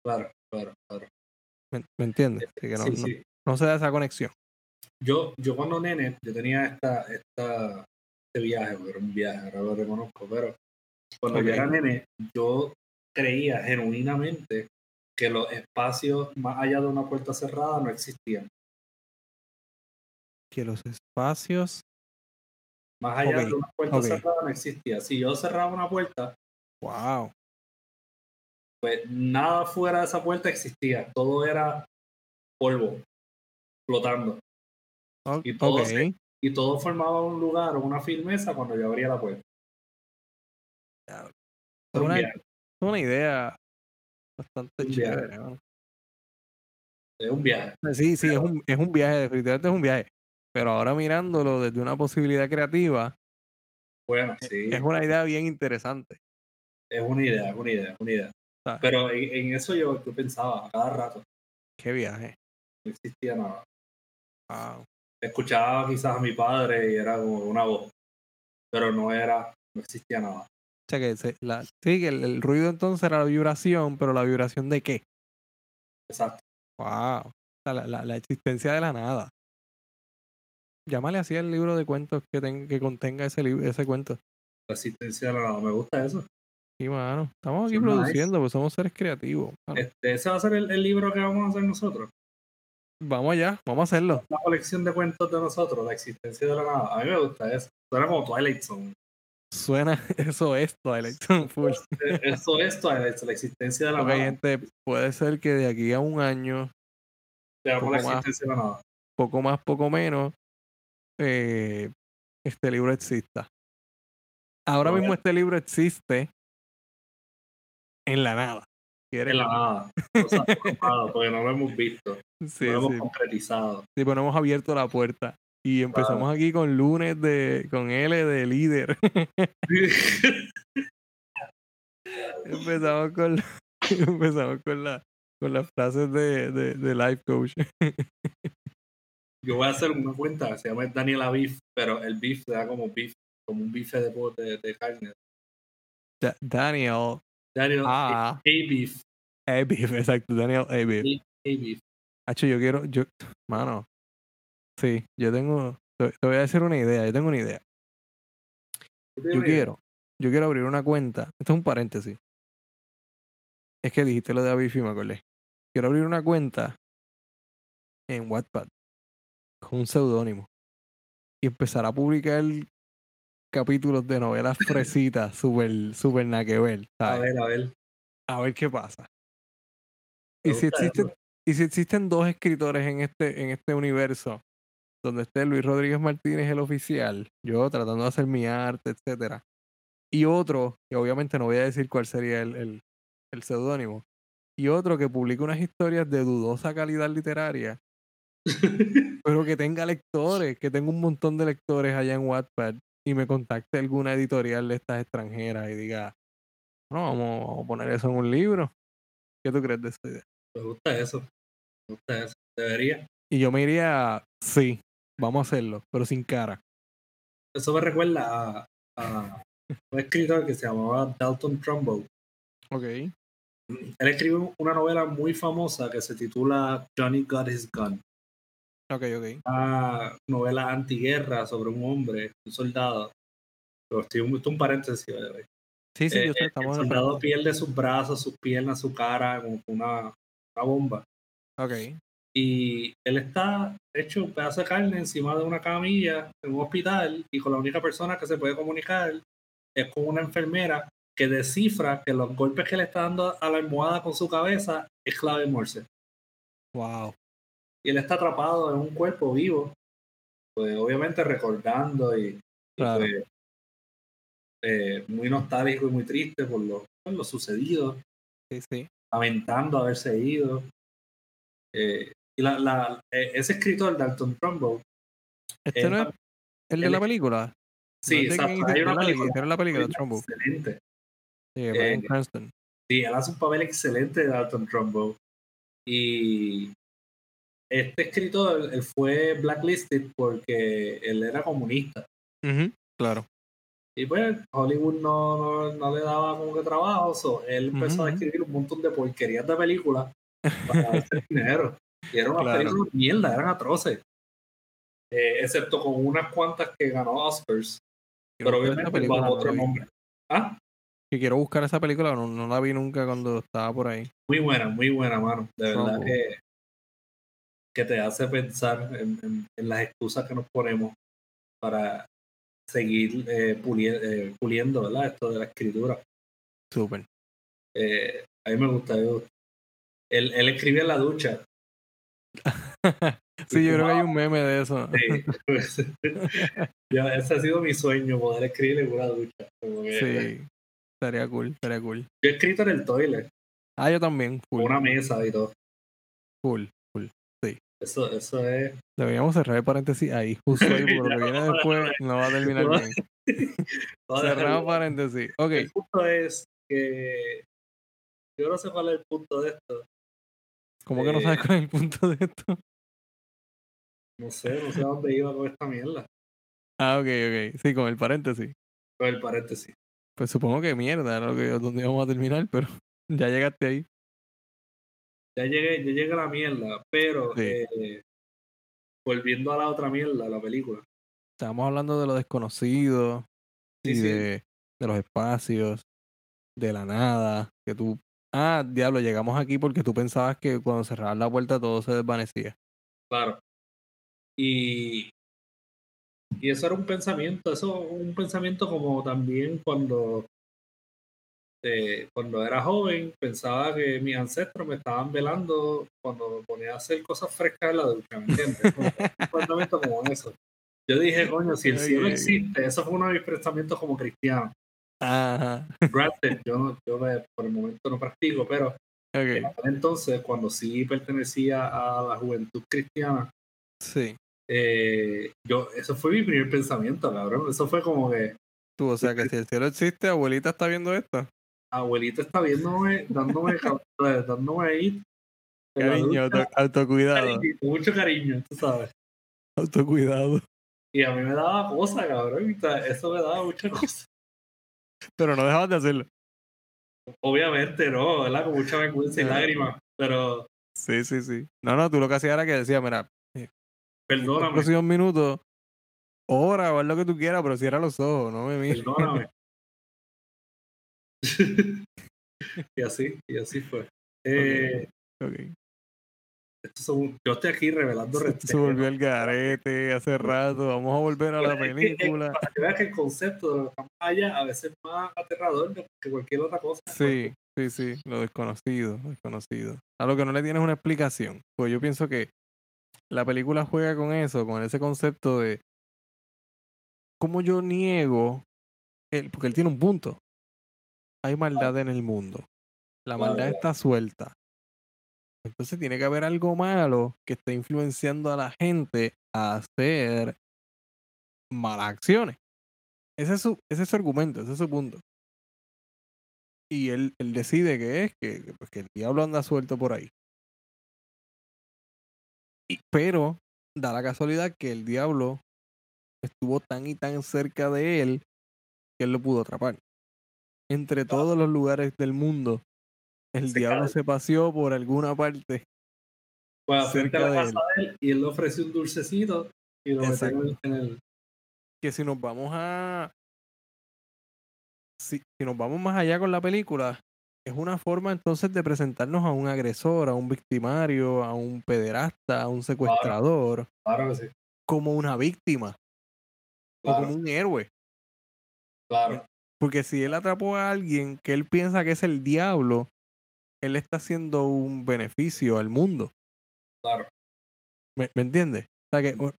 claro, claro, claro. ¿Me, me entiendes? Así que no, Sí, no- sí. no se da esa conexión. Yo, yo cuando nene, yo tenía esta, esta, este viaje, porque era un viaje, ahora lo reconozco, pero cuando Ok. yo era nene, yo creía genuinamente que los espacios más allá de una puerta cerrada no existían. Que los espacios. Más allá de una puerta cerrada no existía. Si yo cerraba una puerta, Wow. pues nada fuera de esa puerta existía. Todo era polvo, flotando. Y todo se- Y todo formaba un lugar una firmeza cuando yo abría la puerta. Una- una idea bastante Un chévere. es un viaje. Sí, sí, es un, es un viaje, definitivamente es un viaje. Pero ahora mirándolo desde una posibilidad creativa, Bueno, sí. es una idea bien interesante. Es una idea, es una idea, es una idea. ¿sabes? Pero en, en eso yo, yo pensaba a cada rato, Qué viaje. no existía nada. Wow. Escuchaba quizás a mi padre y era como una voz, pero no era, no existía nada. Sea que se- la, sí, que el, el ruido entonces era la vibración, pero la vibración de qué? Exacto. Wow. La, la- la existencia de la nada. Llámale así el libro de cuentos que, ten- que contenga ese, libro, ese cuento. La existencia de la nada. Me gusta eso. Sí, mano. Estamos aquí Nice. produciendo, pues somos seres creativos. mano. Este, ese va a ser el, el libro que vamos a hacer nosotros. Vamos allá, vamos a hacerlo. La colección de cuentos de nosotros, la existencia de la nada. A mí me gusta eso. Suena como Twilight Zone. Suena, eso es Twilight Zone full. Eso es Twilight Zone, la existencia de la Ok, nada. gente, puede ser que de aquí a un año, Veamos la poco más. de la nada. poco más, poco menos, eh, este libro exista. Ahora mismo este libro existe en la nada. En la nada. O sea, porque no lo hemos visto. Sí, no lo hemos sí. concretizado. Sí, pues no hemos abierto la puerta. Y empezamos aquí con lunes de, con L de líder. empezamos con la- empezamos con la, con las frases de, de, de life coach. Yo voy a hacer una cuenta se llama Daniela Beef, pero el beef se da como beef, como un bife de, de, de carne. Da- Daniel Daniel Ah. A Beef. A. Beef, exacto, Daniel A. Beef. A Beef. Hacho, yo quiero, yo, mano, sí, yo tengo, te, voy a decir una idea, yo tengo una idea. Yo quiero yo quiero abrir una cuenta. Esto es un paréntesis. Es que dijiste lo de Abifi, me acordé. Quiero abrir una cuenta en Wattpad con un seudónimo y empezar a publicar capítulos de novelas fresitas, super, super nada que ver, A ver, a ver. A ver qué pasa. Me Y si existen, eso. y si existen dos escritores en este, en este universo, donde esté Luis Rodríguez Martínez, el oficial, yo tratando de hacer mi arte, etcétera, y otro, que obviamente no voy a decir cuál sería el, el, el seudónimo, y otro que publique unas historias de dudosa calidad literaria, pero que tenga lectores, que tenga un montón de lectores allá en Wattpad y me contacte alguna editorial de estas extranjeras y diga, no, vamos, vamos a poner eso en un libro. ¿Qué tú crees de esa idea? Me gusta eso. Me gusta eso. Debería. Y yo me iría, sí, vamos a hacerlo, pero sin cara. Eso me recuerda a, a un escritor que se llamaba Dalton Trumbo. Ok. Él escribió una novela muy famosa que se titula Johnny Got His Gun. Ok, ok. Una novela antiguerra sobre un hombre, un soldado. Pero estoy un, paréntesis. Sí, sí, Eh, yo sé, el estamos el soldado pierde sus brazos, sus piernas, su cara con una, una bomba. Ok. Y él está hecho un pedazo de carne encima de una camilla en un hospital y con la única persona que se puede comunicar es con una enfermera que descifra que los golpes que le está dando a la almohada con su cabeza es clave Morse. Wow. Y él está atrapado en un cuerpo vivo, pues obviamente recordando y, y, Claro. pues, eh, muy nostálgico y muy triste por lo, por lo sucedido, Sí, sí. lamentando haberse ido. Eh, y la, la, eh, ese escritor, Dalton Trumbo, Este no es el de la película. sí, Hicieron la película, Trumbo. excelente. Sí, Eh, Cranston. Sí, él hace un papel excelente de Dalton Trumbo. Y este escritor, él fue blacklisted porque él era comunista. Claro. Y pues Hollywood no, no, no le daba como que trabajo, so, él empezó a escribir un montón de porquerías de películas para hacer dinero. Y eran unas Claro. películas de mierda, eran atroces. Eh, excepto con unas cuantas que ganó Oscars, Quiero pero obviamente película, bajo otro nombre. Ah, Que quiero buscar esa película, no, no la vi nunca cuando estaba por ahí. muy buena, muy buena, mano. De verdad que, que te hace pensar en, en- en las excusas que nos ponemos para seguir eh, puli- eh, puliendo, ¿verdad? Esto de la escritura. Súper. Eh, a mí me gusta. yo- Él, él escribe en la ducha. sí, yo creo que hay un meme de eso. Sí. Ya, ese ha sido mi sueño, poder escribir en una ducha. Que- Sí. Estaría cool, estaría cool. Yo he escrito en el toilet, Ah, yo también. Cool, una mesa y todo. cool, cool. Eso, eso es. Deberíamos cerrar el paréntesis ahí, justo ahí, porque lo que viene después no va a terminar bien. Cerramos paréntesis. Ok, El punto es que yo no sé cuál es el punto de esto. ¿Cómo que no sabes Eh, cuál es el punto de esto? No sé, no sé a dónde iba con esta mierda. Ah, ok, ok. Sí, con el paréntesis. Con el paréntesis. Pues supongo que mierda lo que, donde íbamos a terminar, pero ya llegaste ahí. Ya llegué, ya llegué a la mierda, pero Sí. eh, volviendo a la otra mierda, la película. Estábamos hablando de lo desconocido Sí, y sí. De, de los espacios, de la nada, que tú... Ah, diablo, llegamos aquí porque tú pensabas que cuando cerrabas la puerta todo se desvanecía. Claro. Y, y eso era un pensamiento, eso un pensamiento como también cuando, eh, cuando era joven pensaba que mis ancestros me estaban velando cuando me ponía a hacer cosas frescas en la ducha, ¿me entiendes? Como un pensamiento como eso. Yo dije, coño, si el cielo existe, eso fue uno de mis pensamientos como cristiano. Ajá. Granted, yo, yo eh, por el momento no practico, pero en Ok. aquel entonces, cuando sí pertenecía a la juventud cristiana, Sí. eh, yo, eso fue mi primer pensamiento, cabrón. Eso fue como que Tú, o sea que si el cielo existe, abuelita está viendo esto. abuelita está viéndome, dándome, ca- dándome ahí. Cariño, auto- autocuidado. cariñito, mucho cariño, tú sabes. Autocuidado. Y a mí me daba cosa, cabrón. Eso me daba mucha cosa. Pero no dejabas de hacerlo. Obviamente no, ¿verdad? Con mucha vergüenza y lágrimas. Pero Sí, sí, sí. No, no, tú lo que hacías era que decías, mira, los perdóname, próximos minutos, hora o haz lo que tú quieras, pero cierra los ojos, no me mires. perdóname. y así, y así fue. Eh, Ok. Son- yo estoy aquí revelando respeto. se volvió el garete hace rato. Vamos a volver a la película. para que veas que el concepto de lo que estamos allá a veces es más aterrador que cualquier otra cosa. Sí, sí, sí, lo desconocido, lo desconocido. A lo que no le tienes una explicación. Pues yo pienso que la película juega con eso, con ese concepto de cómo yo niego, el, porque él tiene un punto. Hay maldad en el mundo. La maldad está suelta. Entonces tiene que haber algo malo que esté influenciando a la gente a hacer malas acciones. Ese es su, ese es su argumento, ese es su punto. Y él, él decide que es que, que, pues, que el diablo anda suelto por ahí. Y- pero da la casualidad que el diablo estuvo tan y tan cerca de él que él lo pudo atrapar. Entre todos los lugares del mundo, el Se diablo cae. se paseó por alguna parte. A cerca la de casa de él y él le ofrece un dulcecito y lo en el, Que si nos vamos a. Si, si nos vamos más allá con la película, es una forma entonces de presentarnos a un agresor, a un victimario, a un pederasta, a un secuestrador, Claro que sí. como una víctima o como un héroe. claro. Porque si él atrapó a alguien que él piensa que es el diablo, él está haciendo un beneficio al mundo. Claro. ¿Me, me entiendes? O sea que o-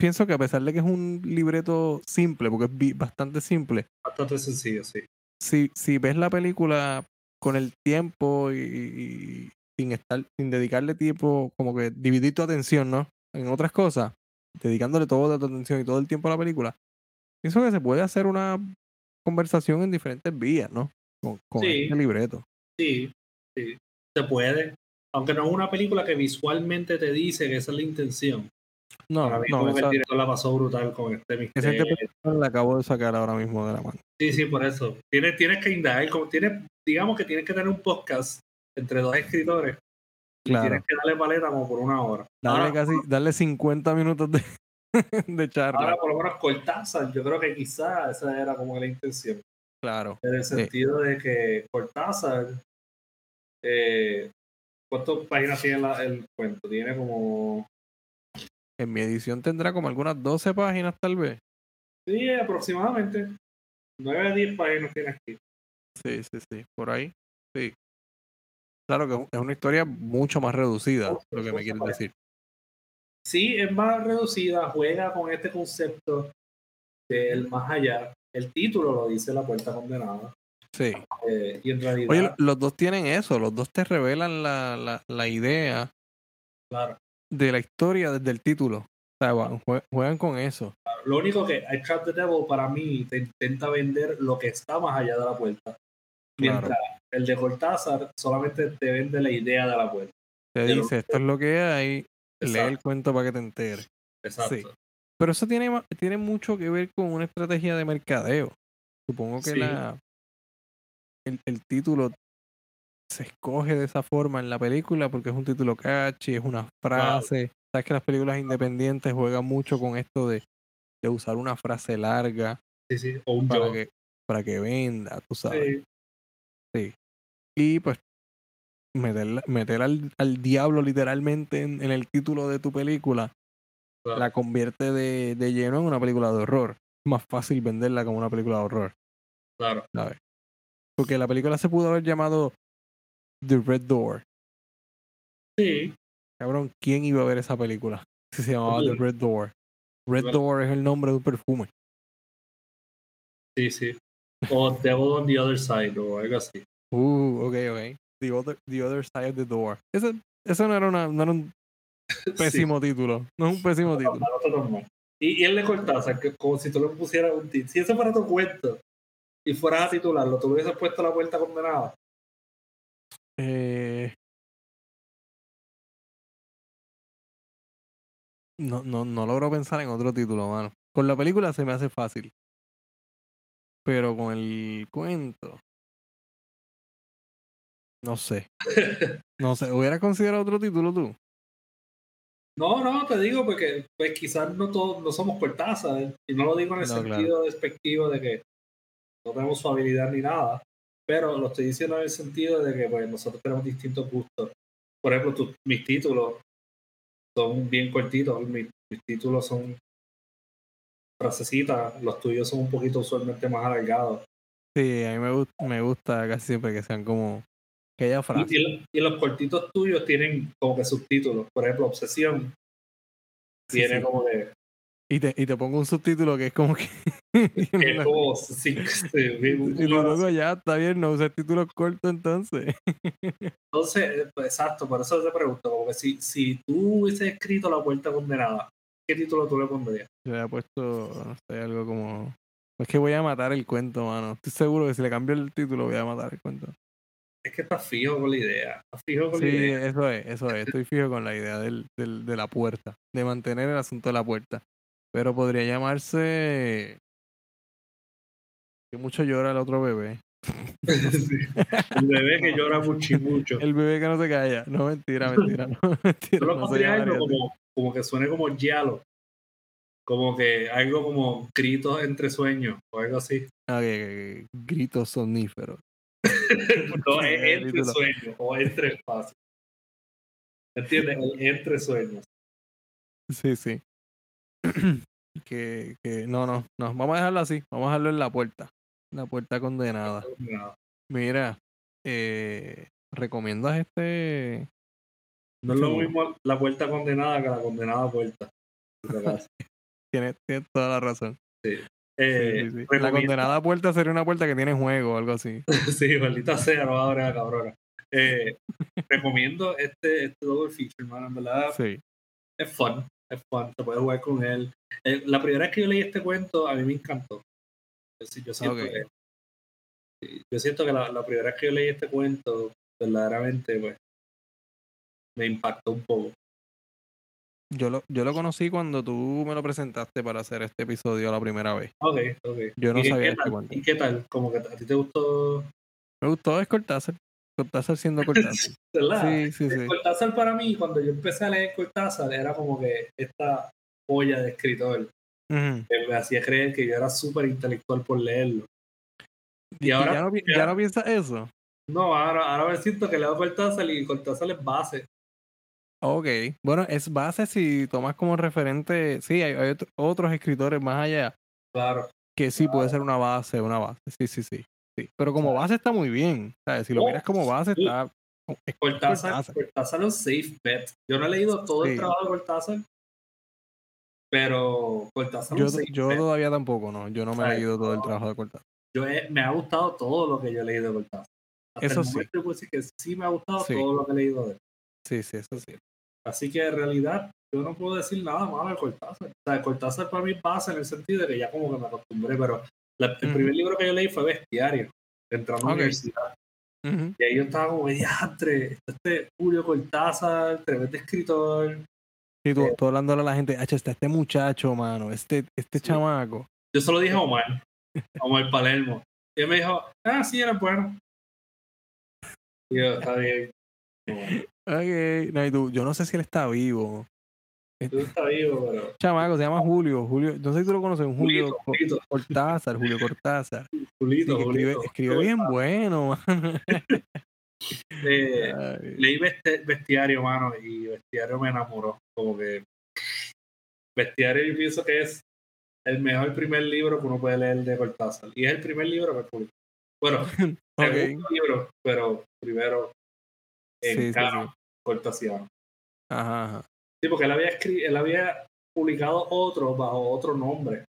pienso que a pesar de que es un libreto simple, porque es bastante simple, Bastante sencillo, sí. si, si ves la película con el tiempo y, y sin estar, sin dedicarle tiempo, como que dividir tu atención, ¿no? En otras cosas, dedicándole toda tu atención y todo el tiempo a la película, pienso que se puede hacer una conversación en diferentes vías, ¿no? Con, con Sí. este libreto. Sí, sí. Se puede. Aunque no es una película que visualmente te dice que esa es la intención. No, Para mí, no, esa, el director la pasó brutal con este esa misterio. interpretación la acabo de sacar ahora mismo de la mano. Sí, sí, por eso. Tienes, tienes que indagar, como tienes, digamos que tienes que tener un podcast entre dos escritores. y. Tienes que darle paleta como por una hora. Darle Ahora, casi, darle 50 minutos de, de charla. ahora, por lo menos Cortázar, yo creo que quizás esa era como la intención. claro. En el sentido de que Cortázar, eh, ¿cuántas páginas tiene la- el cuento? Tiene como, En mi edición tendrá como algunas 12 páginas tal vez. sí, aproximadamente 9 a 10 páginas tiene aquí. Sí, sí, sí. Por ahí. Sí. Claro que es un- es una historia mucho más reducida, lo que me quieres decir. Sí, es más reducida, juega con este concepto del más allá. El título lo dice La Puerta Condenada. Sí. eh, y en realidad, Oye, lo- los dos tienen eso, los dos te revelan la, la, la idea claro, de la historia desde el título. O sea, jue- juegan con eso. lo único que I Trap the Devil para mí te intenta vender lo que está más allá de la puerta. Mientras el de Cortázar solamente te vende la idea de la puerta. Te De lo dice, esto es lo que hay, lee el cuento para que te enteres. exacto. sí. Pero eso tiene, tiene mucho que ver con una estrategia de mercadeo. Supongo que Sí. la el, el título se escoge de esa forma en la película porque es un título catchy, es una frase. Sabes que las películas independientes juegan mucho con esto de, de usar una frase larga Sí, sí. O un para que, para que venda, tú sabes. Sí, Y pues meter, meter al, al diablo literalmente en, en el título de tu película la convierte de, de lleno en una película de horror. Es más fácil venderla como una película de horror, claro. ¿sabes? Porque la película se pudo haber llamado The Red Door. Sí, Cabrón, ¿quién iba a ver esa película? Si se llamaba The. Red Door. Red Bueno. Door es el nombre de un perfume. sí, sí. O Devil on the Other Side o algo así. Uh, ok, ok. The Other, the other Side of the Door. Ese, eso no era, una, no era un pésimo título. No es un pésimo título. no. Y, y él le Cortázar, que como si tú le pusieras un título. Si ese fuera tu cuento y fueras a titularlo, tú hubieses puesto la puerta condenada. Eh, no, no, no logro pensar en otro título, mano. Con la película se me hace fácil. Pero con el cuento. No sé. No sé. ¿Hubieras considerado otro título tú? No, no, te digo porque pues quizás no todos no somos Cortázar y no lo digo en el No, claro. sentido despectivo de que no tenemos su habilidad ni nada, pero lo estoy diciendo en el sentido de que pues, nosotros tenemos distintos gustos. Por ejemplo, tus- mis títulos son bien cortitos, mis, mis títulos son frasecitas, los tuyos son un poquito usualmente más alargados. Sí, a mí me, gust- me gusta casi siempre que sean como que haya Y, frases. y lo- y los cortitos tuyos tienen como que subtítulos. Por ejemplo, Obsesión Sí, tiene sí. como que, Y, te, y te pongo un subtítulo que es como que... que como cinco- y luego ya está bien, no uses títulos cortos entonces. Entonces, eh, pues, exacto, por eso te pregunto, como que si, si tú hubieses escrito La Puerta Condenada, ¿qué título tú le pondrías? Yo le he puesto, no sé, algo como... Es que voy a matar el cuento, mano. Estoy seguro que si le cambio el título voy a matar el cuento. Es que estás fijo con la idea, estás fijo con Sí, la idea. eso es, eso es. Estoy fijo con la idea del, del, de la puerta, de mantener el asunto de la puerta. Pero podría llamarse... Que mucho llora el otro bebé. Sí. El bebé que llora mucho y mucho. El bebé que no se calla. No, mentira, mentira. No, mentira. No se como, como que suene como giallo. Como que algo como gritos entre sueños o algo así. Ah, gritos soníferos. No, es entre sueños o entre espacios. ¿Entiendes? Entre sueños. Sí, sí. que, que, no, no, no. Vamos a dejarlo así. Vamos a dejarlo en la puerta. La puerta condenada. No, Mira, eh, ¿recomiendas este? no es lo Seguro. mismo la puerta condenada que la condenada puerta. Tienes, tienes toda la razón. Eh, Sí, sí, sí. La condenada puerta sería una puerta que tiene juego o algo así. Sí, maldita sea, no va a abrir la cabrona. Eh, recomiendo este, este double feature, hermano. En verdad, Sí. es fun. Es fun. Se puede jugar con él. Eh, la primera vez que yo leí este cuento, a mí me encantó. Yo, siento, que, yo siento que la, la primera vez que yo leí este cuento, verdaderamente, pues, me impactó un poco. Yo lo, yo lo conocí cuando tú me lo presentaste para hacer este episodio la primera vez. Ok, ok. Yo no ¿Y sabía qué este tal? cuento. ¿Y qué tal? Como que a ti te gustó, Me gustó es Cortázar. Cortázar siendo Cortázar. Sí, sí, sí. Cortázar para mí, cuando yo empecé a leer Cortázar, era como que esta joya de escritor Que me hacía creer que yo era súper intelectual por leerlo. Y Y ahora- ya no, ya- no piensas eso. No, ahora, ahora me siento que leo Cortázar y Cortázar es base. Ok. Bueno, es base si tomas como referente. Sí, hay, hay otro- otros escritores más allá Claro. que sí puede ser una base, una base. Sí, sí, sí. sí. Pero como base está muy bien. ¿sabes? Si lo Oh, miras como base, sí. está. es Cortázar, Cortázar. Es un safe bet. Yo no he leído todo el trabajo de Cortázar, pero Cortázar Yo, yo todavía tampoco, ¿no? Yo no me he leído todo el trabajo de Cortázar. Yo he- me ha gustado todo lo que yo he leído de Cortázar. Hasta Eso el sí. momento yo puedo decir que sí me ha gustado Sí. todo lo que he leído de él. Sí, sí, eso sí. Así que en realidad yo no puedo decir nada malo de Cortázar. O sea, Cortázar para mí base en el sentido de que ya como que me acostumbré, pero la- el primer libro que yo leí fue Bestiario, entrando a la universidad. Y ahí yo estaba como, diantre, este Julio Cortázar, tremendo escritor. Tú, Eh. tú hablándole a la gente, "Acho, está este muchacho, mano, este, este Sí. chamaco. Yo se lo dije a Omar, a Omar Palermo. Y él me dijo, ah, sí, era bueno. Y yo, está bien. Ok, no, y tú, yo no sé si él está vivo. Tú estás vivo, pero... Chamaco, se llama Julio. Julio, no sé si tú lo conoces, un Julio Cortázar, Julio Cortázar. Sí, Julito, que escribe, bien bueno, mano. Eh, leí Besti- Bestiario, mano, y Bestiario me enamoró. Como que Bestiario yo pienso que es el mejor primer libro que uno puede leer de Cortázar. Y es el primer libro que publicó. Bueno, ok. segundo libro, pero primero en Sí, canon sí. cortasiano. Ajá, ajá. Sí, porque él había, él había publicado otro bajo otro nombre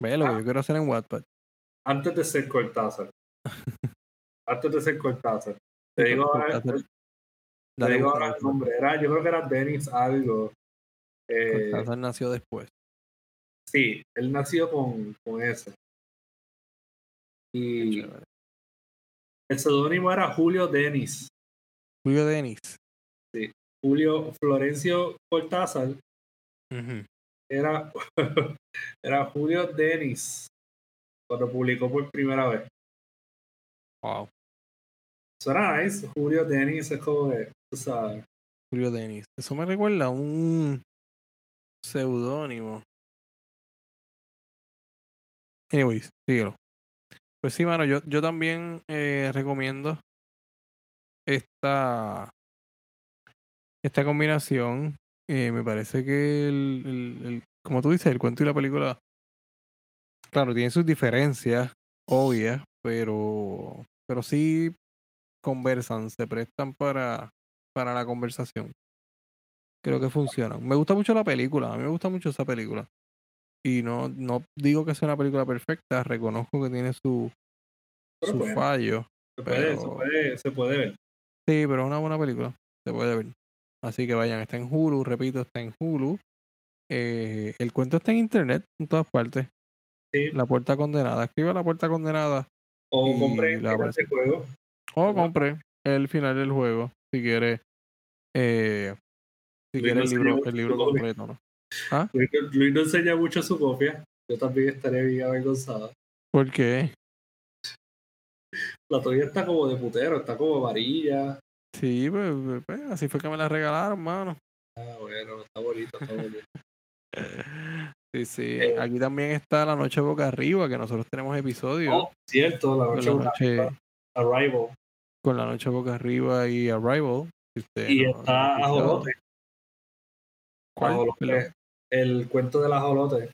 Ve lo que yo quiero hacer en Wattpad. antes de ser Cortázar. antes de ser Cortázar. Te digo Cortázar. Digo ahora el nombre. Era, yo creo que era Denis algo. Eh, Cortázar nació después. Sí, él nació con, con ese. Y el seudónimo era Julio Denis. Julio Denis. Julio Florencio Cortázar era, era Julio Denis cuando publicó por primera vez. Wow. Suena nice, Julio Denis es como que, tú. Julio Denis. Eso me recuerda a un seudónimo. Anyways, síguelo. Pues sí, mano, yo, yo también eh, recomiendo esta, esta combinación. Eh, me parece que el, el- el- como tú dices, el cuento y la película, claro, tienen sus diferencias obvias, pero, pero sí conversan, se prestan para, para la conversación. Creo que funcionan. Me gusta mucho la película, a mí me gusta mucho esa película. Y no, no digo que sea una película perfecta, reconozco que tiene su, su fallo. se, puede, se, puede, se puede ver. Sí, pero es una buena película. Se puede ver. Así que vayan, está en Hulu, repito, está en Hulu. Eh, el cuento está en internet, en todas partes. Sí. La puerta condenada. Escriba la puerta condenada O compré el juego. o Ajá. compre el final del juego si quiere. Eh, si Luis el no libro, el libro completo, ¿no? ¿Ah? Luis, Luis no enseña mucho su copia. Yo también estaré bien avergonzado. ¿Por qué? La tuya está como de putero, está como amarilla. Sí, pues, pues, pues, así fue que me la regalaron, mano. Ah, bueno, está bonito, está bonito. Sí, sí. Eh. Aquí también está La Noche Boca Arriba, que nosotros tenemos episodio Oh, cierto, la noche, una- noche, Arrival. Con La Noche Boca Arriba y Arrival. usted Y no- no está escuchado. Ajolote. ¿Cuál? Ajolote. El cuento del ajolote.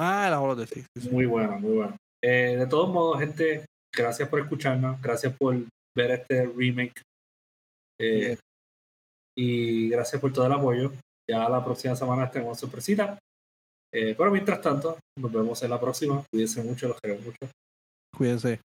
Ah, el ajolote, sí. sí, sí. Muy bueno, muy bueno. Eh, de todos modos, gente, gracias por escucharnos. Gracias por ver este remake. Eh. Y gracias por todo el apoyo. Ya la próxima semana tenemos sorpresita. Eh, pero mientras tanto, nos vemos en la próxima. Cuídense mucho, los queremos mucho. Cuídense.